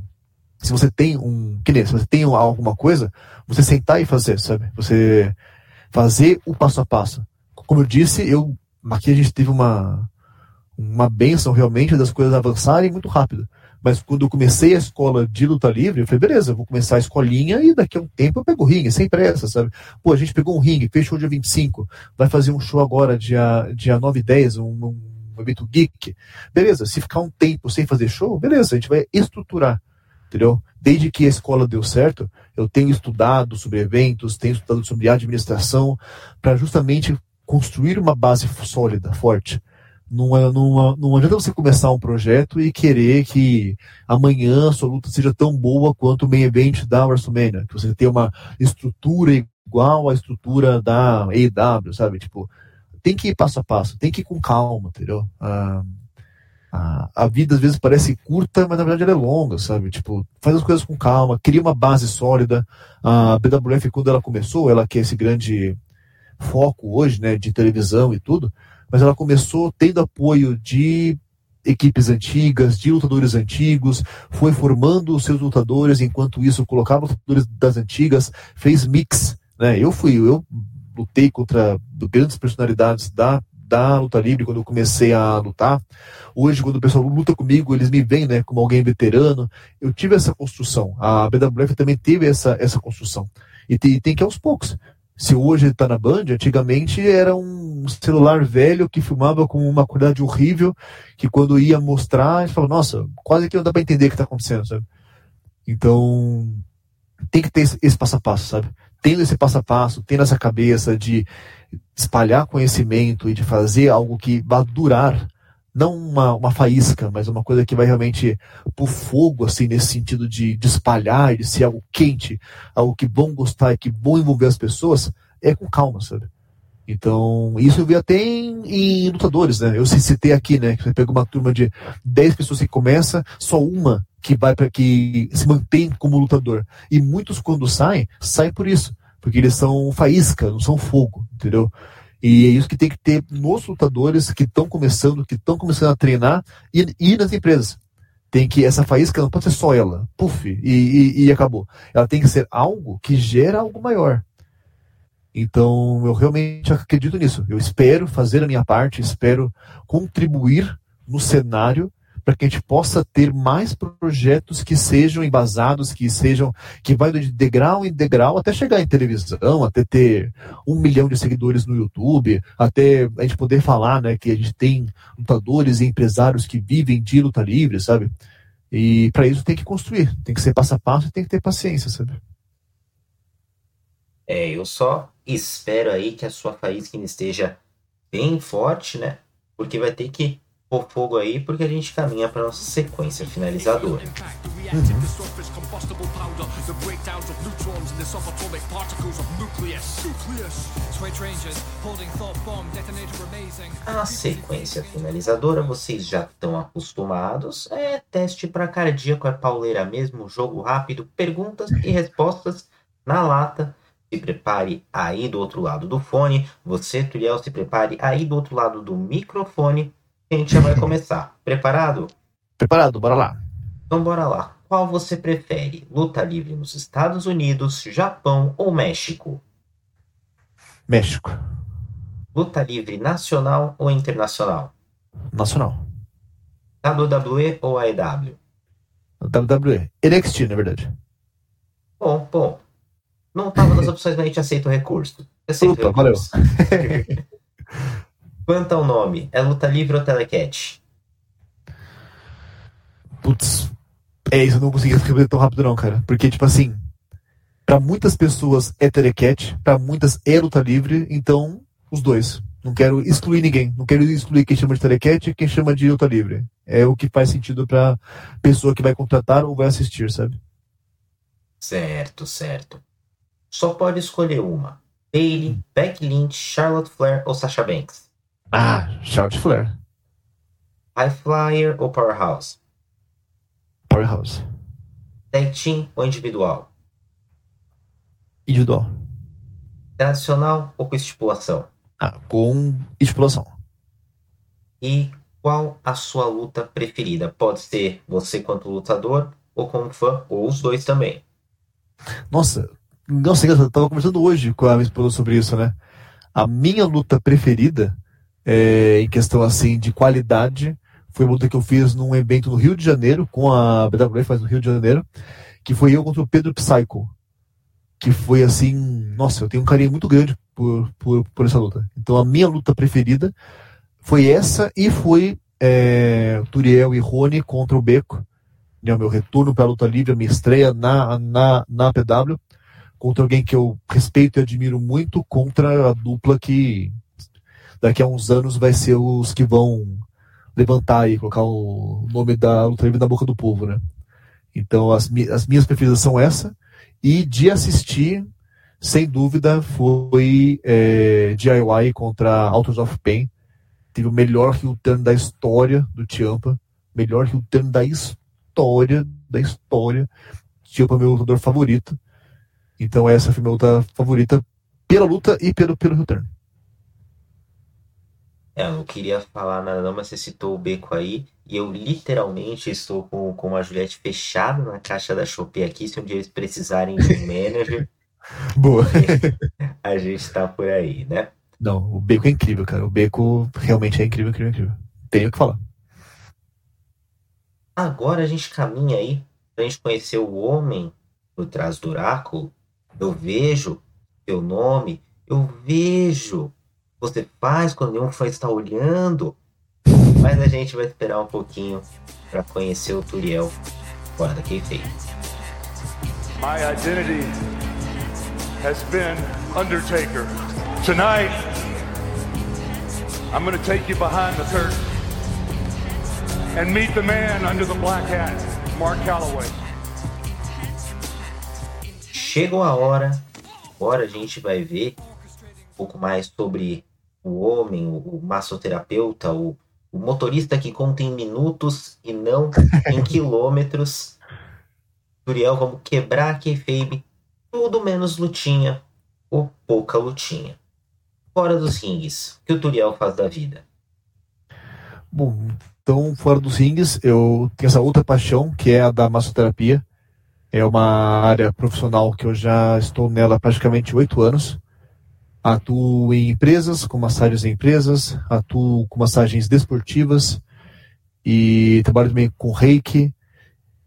se você tem um. Que nem, se você tem alguma coisa, você sentar e fazer, sabe? Você fazer o passo a passo. Como eu disse, eu aqui a gente teve uma uma benção realmente das coisas avançarem muito rápido. Mas quando eu comecei a escola de luta livre, eu falei, beleza, eu vou começar a escolinha e daqui a um tempo eu pego o ringue, sem pressa, sabe? Pô, a gente pegou um ringue, fez show dia 25, vai fazer um show agora dia, dia 9 e 10, um, um evento geek. Beleza, se ficar um tempo sem fazer show, beleza, a gente vai estruturar, entendeu? Desde que a escola deu certo, eu tenho estudado sobre eventos, tenho estudado sobre administração, para justamente construir uma base sólida, forte. Não, é, não, não adianta você começar um projeto e querer que amanhã a sua luta seja tão boa quanto o main event da WrestleMania. Que você tenha uma estrutura igual à estrutura da AEW, sabe? Tipo, tem que ir passo a passo, tem que ir com calma, entendeu? Ah, a, a vida às vezes parece curta, mas na verdade ela é longa, sabe? Tipo, faz as coisas com calma, cria uma base sólida. A BWF, quando ela começou, ela que é esse grande foco hoje, né, de televisão e tudo, mas ela começou tendo apoio de equipes antigas, de lutadores antigos, foi formando os seus lutadores, enquanto isso colocava lutadores das antigas, fez mix, né? Eu fui, eu lutei contra grandes personalidades da da luta livre, quando eu comecei a lutar. Hoje, quando o pessoal luta comigo, eles me veem né, como alguém veterano. Eu tive essa construção. A BWF também teve essa, essa construção. E tem, tem que ir aos poucos. Se hoje está na Band, antigamente era um celular velho que filmava com uma qualidade horrível, que quando ia mostrar, a gente falava, nossa, quase que não dá para entender o que está acontecendo, sabe? Então, tem que ter esse passo a passo, sabe? Tendo esse passo a passo, tendo essa cabeça de espalhar conhecimento e de fazer algo que vá durar, não uma, uma faísca, mas uma coisa que vai realmente por fogo, assim, nesse sentido de, de espalhar, de ser algo quente, algo que vão gostar e que vão envolver as pessoas, é com calma, sabe? Então, isso eu vi até em, em lutadores, né? Eu citei aqui, né? Que você pega uma turma de 10 pessoas que começa, só uma que vai para que se mantém como lutador. E muitos, quando saem, saem por isso porque eles são faísca, não são fogo, entendeu? E é isso que tem que ter nos lutadores que estão começando, que estão começando a treinar e, e nas empresas. Tem que, essa faísca não pode ser só ela, puff, e, e, e acabou. Ela tem que ser algo que gera algo maior. Então, eu realmente acredito nisso. Eu espero fazer a minha parte, espero contribuir no cenário para que a gente possa ter mais projetos que sejam embasados, que sejam, que vai de degrau em degrau até chegar em televisão, até ter um milhão de seguidores no YouTube, até a gente poder falar, né, que a gente tem lutadores e empresários que vivem de luta livre, sabe? E para isso tem que construir, tem que ser passo a passo e tem que ter paciência, sabe?
É, eu só espero aí que a sua faísca esteja bem forte, né? Porque vai ter que por fogo aí, porque a gente caminha para nossa sequência finalizadora. A sequência finalizadora, vocês já estão acostumados, é teste para cardíaco, é pauleira mesmo, jogo rápido, perguntas e respostas na lata, se prepare aí do outro lado do fone. Você, Turiel, se prepare aí do outro lado do microfone. A gente já vai começar. Preparado?
Preparado, bora lá.
Então bora lá. Qual você prefere? Luta livre nos Estados Unidos, Japão ou México?
México.
Luta livre nacional ou internacional?
Nacional.
WWE ou AEW?
WWE. NXT, na verdade.
Bom, bom. Não estava nas opções, mas a gente aceita o recurso. Aceita
Opa, valeu.
Quanto ao nome, é luta livre ou telecat?
Putz, é isso, eu não consegui escrever tão rápido não, cara. Porque, tipo assim, para muitas pessoas é telecat, para muitas é luta livre, então os dois. Não quero excluir ninguém. Não quero excluir quem chama de telecat e quem chama de luta livre. É o que faz sentido pra pessoa que vai contratar ou vai assistir, sabe?
Certo, certo. Só pode escolher uma. Bailey, Becky Lynch, Charlotte Flair ou Sasha Banks?
Ah, Charlotte Flair.
High Flyer ou Powerhouse?
Powerhouse.
Tag Team ou individual?
Individual.
Tradicional ou com estipulação?
Ah, com estipulação.
E qual a sua luta preferida? Pode ser você quanto lutador, ou como fã, ou os dois também.
Nossa, nossa, eu tava conversando hoje com a minha esposa sobre isso, né? A minha luta preferida, é, em questão assim de qualidade, foi uma luta que eu fiz num evento no Rio de Janeiro, com a BWF, faz no Rio de Janeiro, que foi eu contra o Pedro Psycho. Que foi assim, nossa, eu tenho um carinho muito grande por, por, por essa luta. Então a minha luta preferida foi essa e foi é, Turiel e Rony contra o Beco. Né, o meu retorno para a luta livre, a minha estreia na, na, na PW, contra alguém que eu respeito e admiro muito, contra a dupla que daqui a uns anos vai ser os que vão levantar e colocar o nome da luta livre na boca do povo, né? Então as, as minhas preferidas são essa. E de assistir, sem dúvida, foi é, DIY contra Autos of Pain. Teve o melhor heel turn da história do Ciampa. Melhor heel turn da história, da história. Ciampa é meu lutador favorito. Então essa foi minha luta favorita pela luta e pelo, pelo heel turn.
É, eu não queria falar nada não, mas você citou o beco aí. E eu literalmente estou com, com a Juliette fechada na caixa da Shopee aqui. Se um dia eles precisarem de um manager,
Boa.
a gente tá por aí, né?
Não, o Beco é incrível, cara. O Beco realmente é incrível, incrível, incrível. Tenho o que falar.
Agora a gente caminha aí pra gente conhecer o homem por trás do oráculo. Eu vejo seu nome, eu vejo você faz quando nenhum fã está olhando. Mas a gente vai esperar um pouquinho para conhecer o Turiel fora da kayfabe.
My identity has been Undertaker. Tonight, I'm going to take you behind the curtain and meet the man under the black hat, Mark Calloway.
Chegou a hora, agora a gente vai ver um pouco mais sobre o homem, o massoterapeuta, o, o motorista que conta em minutos e não em quilômetros. Turiel, vamos quebrar a kayfabe, tudo menos lutinha ou pouca lutinha. Fora dos rings, o que o Turiel faz da vida?
Bom, então, fora dos rings, eu tenho essa outra paixão, que é a da massoterapia. É uma área profissional que eu já estou nela praticamente oito anos. Atuo em empresas, com massagens em empresas, atuo com massagens desportivas e trabalho também com reiki.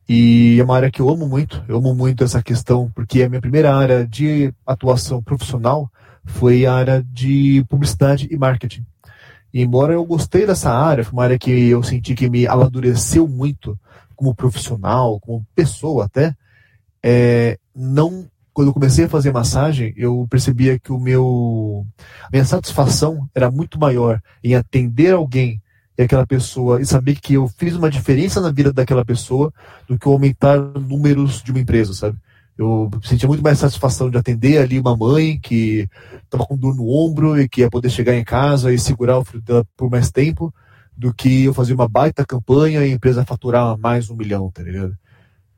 E é uma área que eu amo muito, eu amo muito essa questão, porque a minha primeira área de atuação profissional foi a área de publicidade e marketing. E embora eu gostei dessa área, foi uma área que eu senti que me amadureceu muito como profissional, como pessoa até, é, não quando eu comecei a fazer massagem, eu percebia que o meu a minha satisfação era muito maior em atender alguém e aquela pessoa e saber que eu fiz uma diferença na vida daquela pessoa do que aumentar números de uma empresa, sabe? Eu sentia muito mais satisfação de atender ali uma mãe que estava com dor no ombro e que ia poder chegar em casa e segurar o filho dela por mais tempo do que eu fazer uma baita campanha e a empresa faturar mais um milhão, tá ligado?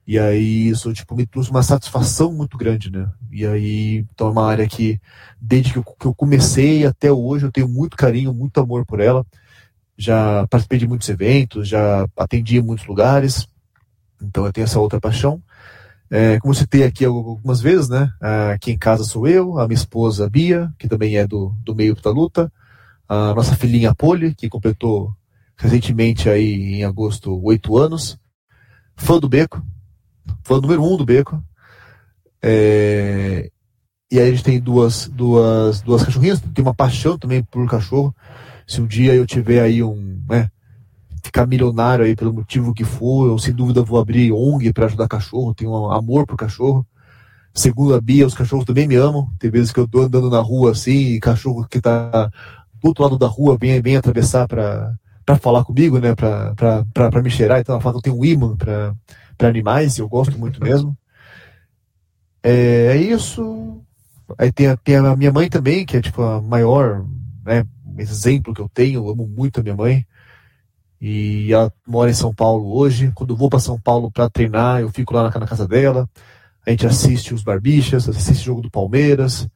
E aí isso tipo me trouxe uma satisfação muito grande, né? E aí então é uma área que desde que eu, que eu comecei até hoje eu tenho muito carinho, muito amor por ela. Já participei de muitos eventos, já atendi em muitos lugares. Então eu tenho essa outra paixão. É, como citei aqui algumas vezes, né? Aqui em casa sou eu, a minha esposa Bia, que também é do, do meio da luta, a nossa filhinha Poli, que completou recentemente aí em agosto oito anos, fã do Beco, fã número um do Beco. É, e aí a gente tem duas, duas, duas cachorrinhas, tem uma paixão também por cachorro. Se um dia eu tiver aí um, né, ficar milionário aí pelo motivo que for, eu sem dúvida vou abrir ONG para ajudar cachorro, tenho um amor pro cachorro. Segundo a Bia, os cachorros também me amam. Tem vezes que eu tô andando na rua assim, e cachorro que tá do outro lado da rua vem, vem atravessar para falar comigo, né, para me cheirar, então ela fala que eu tenho um imã para animais, e eu gosto muito mesmo. É, é, isso. Aí tem a, tem a minha mãe também, que é tipo a maior né, exemplo que eu tenho, eu amo muito a minha mãe. E ela mora em São Paulo hoje. Quando eu vou para São Paulo para treinar, eu fico lá na, na, casa dela. A gente assiste os Barbichas, assiste o jogo do Palmeiras,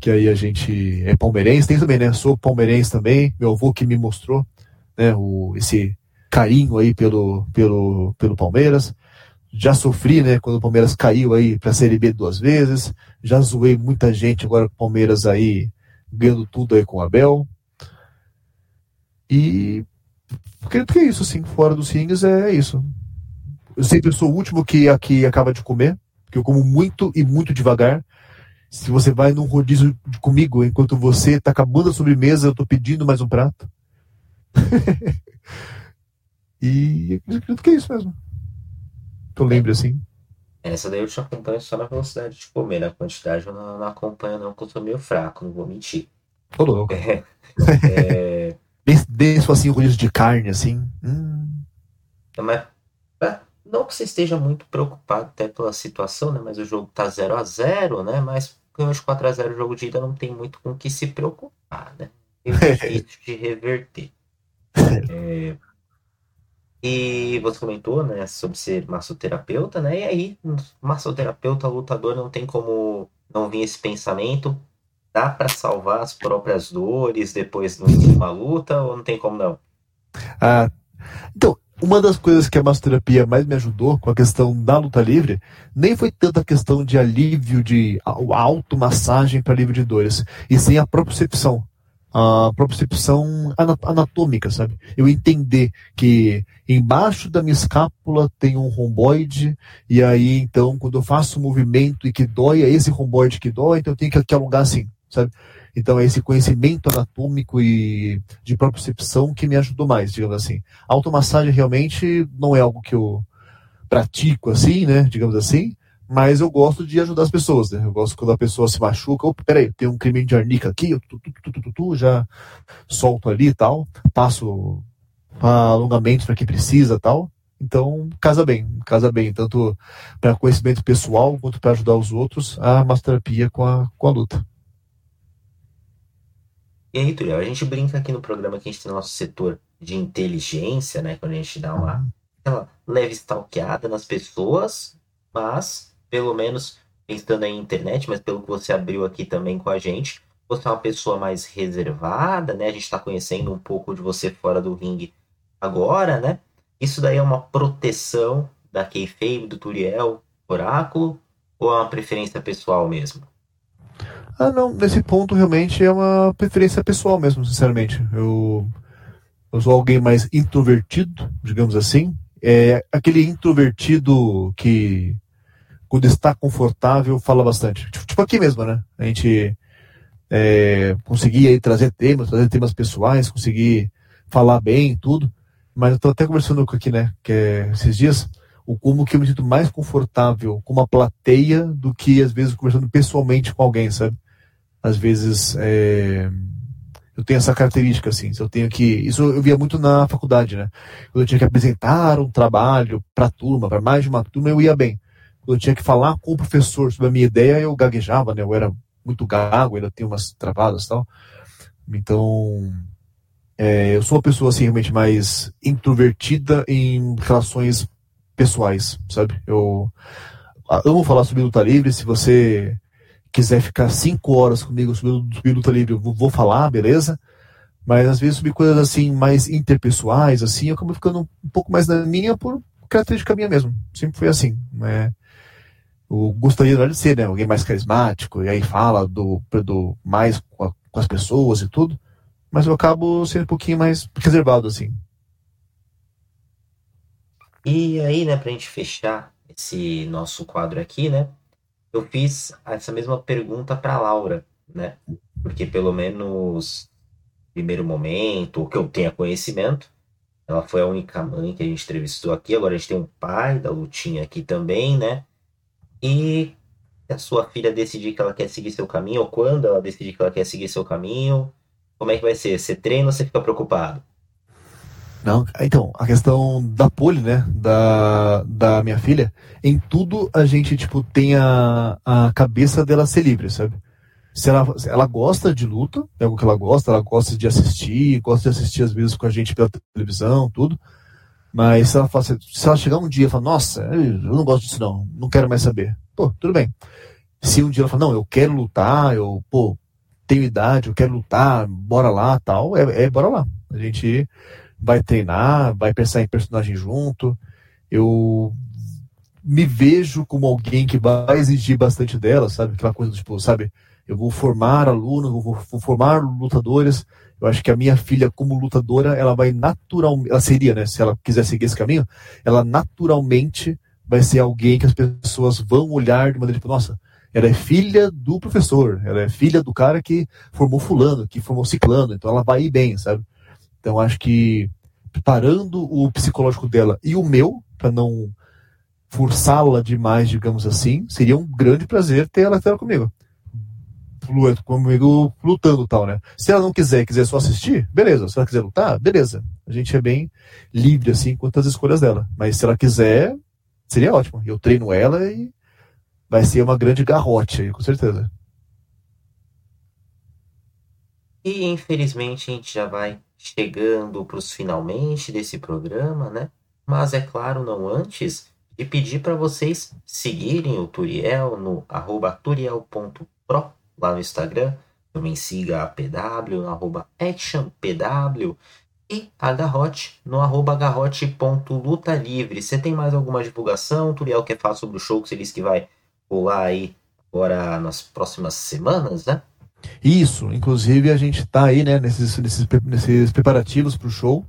que aí a gente é palmeirense. Tem também, né? Sou palmeirense também. Meu avô que me mostrou né, o, esse carinho aí pelo, pelo, pelo Palmeiras. Já sofri, né, quando o Palmeiras caiu aí para a Série B duas vezes. Já zoei muita gente agora com o Palmeiras aí ganhando tudo aí com o Abel. E acredito que é isso, assim, fora dos rings é isso. Eu sempre sou o último que aqui acaba de comer, porque eu como muito e muito devagar. Se você vai num rodízio comigo, enquanto você está acabando a sobremesa, eu estou pedindo mais um prato. e acredito que é isso mesmo. Que eu lembro assim.
Essa daí eu te acompanho só na velocidade de comer, na quantidade eu não, não acompanho não, porque eu sou meio fraco, não vou mentir.
Tô louco. É, é... Bem, assim, rodízio de carne, assim. Hum.
Mas, não que você esteja muito preocupado até pela situação, né? Mas o jogo tá 0 a 0 né? Mas ganhou de 4 a 0 o jogo de ida não tem muito com o que se preocupar, né? É difícil de reverter. É, e você comentou, né, sobre ser massoterapeuta, né? E aí, massoterapeuta, lutador, não tem como não vir esse pensamento. Dá para salvar as próprias dores depois de uma luta ou não tem como não?
Ah, então, uma das coisas que a massoterapia mais me ajudou com a questão da luta livre, nem foi tanto a questão de alívio de automassagem para alívio de dores, e sim a propriocepção a propriocepção anatômica, sabe? Eu entender que embaixo da minha escápula tem um romboide, e aí então quando eu faço um movimento e que dói, é esse romboide que dói, então eu tenho que, alongar assim, sabe? Então é esse conhecimento anatômico e de propriocepção que me ajudou mais, digamos assim. A automassagem realmente não é algo que eu pratico assim, né, digamos assim, mas eu gosto de ajudar as pessoas, né? Eu gosto quando a pessoa se machuca, opa, peraí, tem um crime de arnica aqui, eu tu, tu, tu, já solto ali e tal, passo alongamentos para quem precisa tal. Então, casa bem, casa bem, tanto para conhecimento pessoal quanto para ajudar os outros, a massoterapia com a, com a luta.
E aí, Turiel, a gente brinca aqui no programa que a gente tem nosso setor de inteligência, né? Quando a gente dá uma uhum. aquela leve stalkeada nas pessoas, mas pelo menos pensando em internet, mas pelo que você abriu aqui também com a gente, você é uma pessoa mais reservada, né? A gente está conhecendo um pouco de você fora do ringue agora, né? Isso daí é uma proteção da kayfabe, do Turiel, Oráculo, ou é uma preferência pessoal mesmo?
Ah, não, nesse ponto realmente é uma preferência pessoal mesmo, sinceramente. Eu, eu sou alguém mais introvertido, digamos assim. É aquele introvertido que quando está confortável, fala bastante. Tipo, tipo aqui mesmo, né? A gente é, conseguir aí trazer temas, trazer temas pessoais, conseguir falar bem tudo. Mas eu tô até conversando com aqui, né? Que é, esses dias, o como que eu me sinto mais confortável com uma plateia do que às vezes conversando pessoalmente com alguém, sabe? Às vezes é, eu tenho essa característica, assim. Eu tenho que. Isso eu via muito na faculdade, né? Quando eu tinha que apresentar um trabalho para turma, para mais de uma turma, eu ia bem eu tinha que falar com o professor sobre a minha ideia, eu gaguejava, né? Eu era muito gago, ainda tinha umas travadas e tal. Então, é, eu sou uma pessoa assim, realmente mais introvertida em relações pessoais, sabe? Eu amo falar sobre luta livre. Se você quiser ficar cinco horas comigo sobre, luta livre, eu vou, falar, beleza? Mas às vezes sobre coisas assim mais interpessoais, assim, eu acabo ficando um pouco mais na minha por característica minha mesmo. Sempre foi assim. Né? Eu gostaria de ser, né? Alguém mais carismático, e aí fala do, do mais com, a, com as pessoas e tudo. Mas eu acabo sendo um pouquinho mais reservado, assim.
E aí, né, pra gente fechar esse nosso quadro aqui, né? Eu fiz essa mesma pergunta para Laura, né? Porque pelo menos primeiro momento, o que eu tenha conhecimento, ela foi a única mãe que a gente entrevistou aqui. Agora a gente tem um pai da Lutinha aqui também, né? E a sua filha decidir que ela quer seguir seu caminho, ou quando ela decidir que ela quer seguir seu caminho, como é que vai ser? Você treina ou você fica preocupado?
Não, então, a questão da pole, né, da, da minha filha, em tudo a gente, tipo, tem a, a cabeça dela ser livre, sabe? Se ela, ela gosta de luta, é algo que ela gosta, ela gosta de assistir, gosta de assistir às vezes com a gente pela televisão, tudo. Mas se ela, fala, se ela chegar um dia e falar, nossa, eu não gosto disso não, não quero mais saber. Pô, tudo bem. Se um dia ela falar, não, eu quero lutar, eu, pô, tenho idade, eu quero lutar, bora lá, tal, é, é bora lá. A gente vai treinar, vai pensar em personagem junto. Eu me vejo como alguém que vai exigir bastante dela, sabe? Aquela coisa tipo, sabe? Eu vou formar alunos, vou, vou formar lutadores. Eu acho que a minha filha, como lutadora, ela vai naturalmente, ela seria, né? Se ela quiser seguir esse caminho, ela naturalmente vai ser alguém que as pessoas vão olhar de maneira tipo, nossa, ela é filha do professor, ela é filha do cara que formou fulano, que formou ciclano, então ela vai ir bem, sabe? Então acho que preparando o psicológico dela e o meu, para não forçá-la demais, digamos assim, seria um grande prazer ter ela, ter ela comigo. Comigo lutando tal, né? Se ela não quiser, quiser só assistir, beleza. Se ela quiser lutar, beleza. A gente é bem livre, assim, quanto às escolhas dela. Mas se ela quiser, seria ótimo. Eu treino ela e vai ser uma grande garrote aí, com certeza.
E infelizmente a gente já vai chegando para os finalmente desse programa, né? Mas é claro, não antes de pedir para vocês seguirem o Turiel no arroba turiel.pro lá no Instagram. Também siga a PW no arroba actionpw e a Garrote no arroba garrote.lutalivre. Você tem mais alguma divulgação? Turiel quer falar sobre o show que você disse que vai rolar aí agora nas próximas semanas, né?
Isso, inclusive a gente está aí, né, nesses, nesses, nesses preparativos para o show,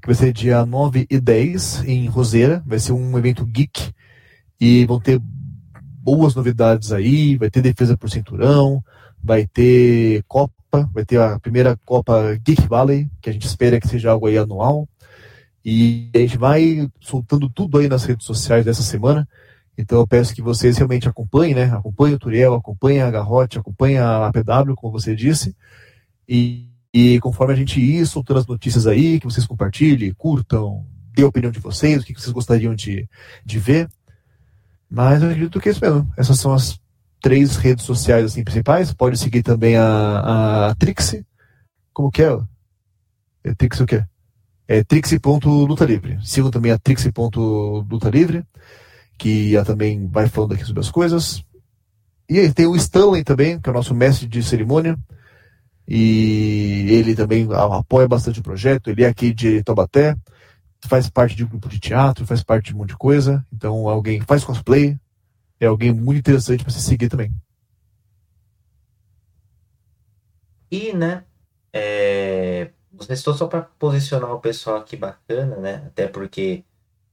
que vai ser dia 9 e 10 em Roseira, vai ser um evento geek e vão ter boas novidades aí, vai ter defesa por cinturão, vai ter Copa, vai ter a primeira Copa Geek Valley, que a gente espera que seja algo aí anual. E a gente vai soltando tudo aí nas redes sociais dessa semana. Então eu peço que vocês realmente acompanhem, né? Acompanhem o Turiel, acompanhem a Garrote, acompanhem a PW, como você disse. E, e, conforme a gente ir soltando as notícias aí, que vocês compartilhem, curtam, dê a opinião de vocês, o que vocês gostariam de, de ver. Mas eu acredito que é isso mesmo. Essas são as três redes sociais assim, principais. Pode seguir também a, a Trixie. Como que é? é Trixie o quê? É Trixie.lutalivre. Sigam também a Trixie.lutalivre. livre que ela também vai falando aqui sobre as coisas. E aí tem o Stanley também, que é o nosso mestre de cerimônia. E ele também apoia bastante o projeto. Ele é aqui de Taubaté, faz parte de um grupo de teatro, faz parte de um monte de coisa. Então, alguém faz cosplay, é alguém muito interessante para se seguir também.
E, né, é... você estou só para posicionar o pessoal aqui bacana, né? Até porque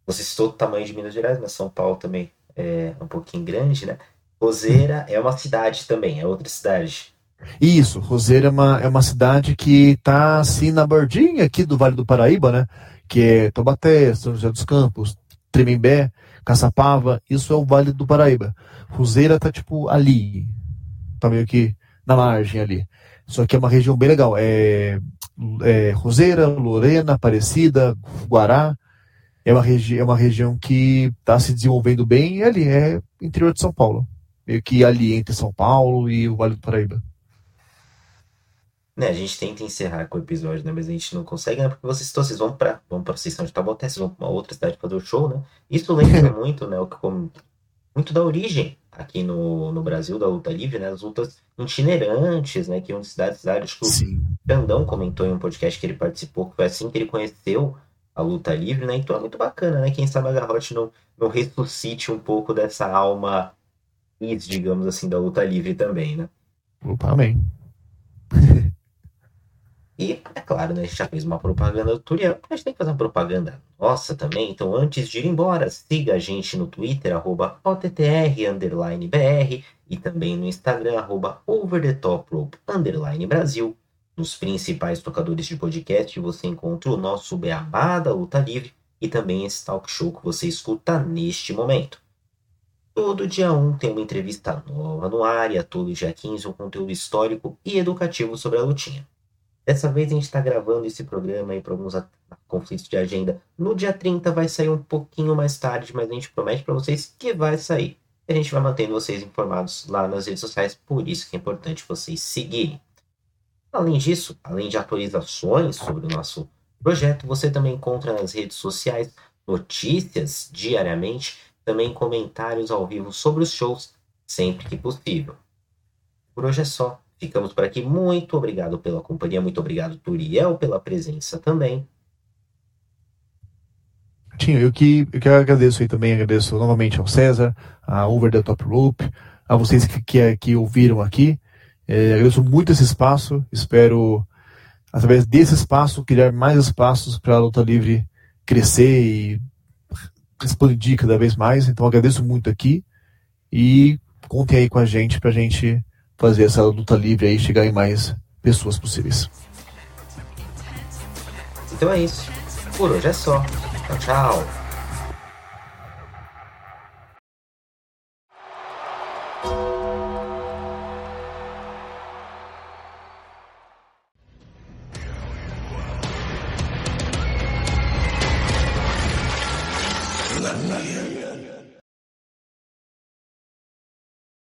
você citou o tamanho de Minas Gerais, mas São Paulo também é um pouquinho grande, né? Roseira é uma cidade também, é outra cidade.
Isso, Roseira é uma, é uma cidade que está assim na bordinha aqui do Vale do Paraíba, né? Que é Taubaté, São José dos Campos, Tremembé, Caçapava, isso é o Vale do Paraíba. Roseira tá tipo ali, tá meio que na margem ali. Só que é uma região bem legal. É, é Roseira, Lorena, Aparecida, Guará, é uma, regi é uma região que está se desenvolvendo bem e ali é interior de São Paulo. Meio que ali entre São Paulo e o Vale do Paraíba.
Né, a gente tenta encerrar com o episódio, né? Mas a gente não consegue, né? Porque vocês, vocês vão pra, vão pra sessão de Taubaté, vocês vão pra uma outra cidade fazer o show, né? Isso lembra muito, né? O que como, muito da origem aqui no, no Brasil da luta livre, né? As lutas itinerantes, né? Que iam de cidade cidade. Acho que
Sim.
o Brandão comentou em um podcast que ele participou, que foi assim que ele conheceu a luta livre, né? Então é muito bacana, né? Quem sabe a Garrote não, não ressuscite um pouco dessa alma, digamos assim, da luta livre também, né?
Amém.
E, é claro, né, a gente já fez uma propaganda do Turian, a gente tem que fazer uma propaganda nossa também. Então, antes de ir embora, siga a gente no Twitter, arroba OTTR_BR e também no Instagram, arroba OverTheTopRope Brasil. Nos principais tocadores de podcast você encontra o nosso Beabá da Luta Livre e também esse talk show que você escuta neste momento. Todo dia 1 tem uma entrevista nova no ar e a todo dia 15 um conteúdo histórico e educativo sobre a lutinha. Dessa vez a gente está gravando esse programa aí para alguns conflitos de agenda. No dia 30 vai sair um pouquinho mais tarde, mas a gente promete para vocês que vai sair. A gente vai mantendo vocês informados lá nas redes sociais, por isso que é importante vocês seguirem. Além disso, além de atualizações sobre o nosso projeto, você também encontra nas redes sociais notícias diariamente, também comentários ao vivo sobre os shows, sempre que possível. Por hoje é só. Ficamos por aqui. Muito obrigado pela companhia, muito obrigado, Turiel, pela presença também.
Tinho, eu que, eu que agradeço aí também, agradeço novamente ao César, a Over the Top Rope, a vocês que, que, que ouviram aqui. É, agradeço muito esse espaço. Espero, através desse espaço, criar mais espaços para a luta livre crescer e expandir cada vez mais. Então, agradeço muito aqui e contem aí com a gente para a gente fazer essa luta livre aí chegar em mais pessoas possíveis.
Então é isso. Por hoje é só. Tchau, tchau.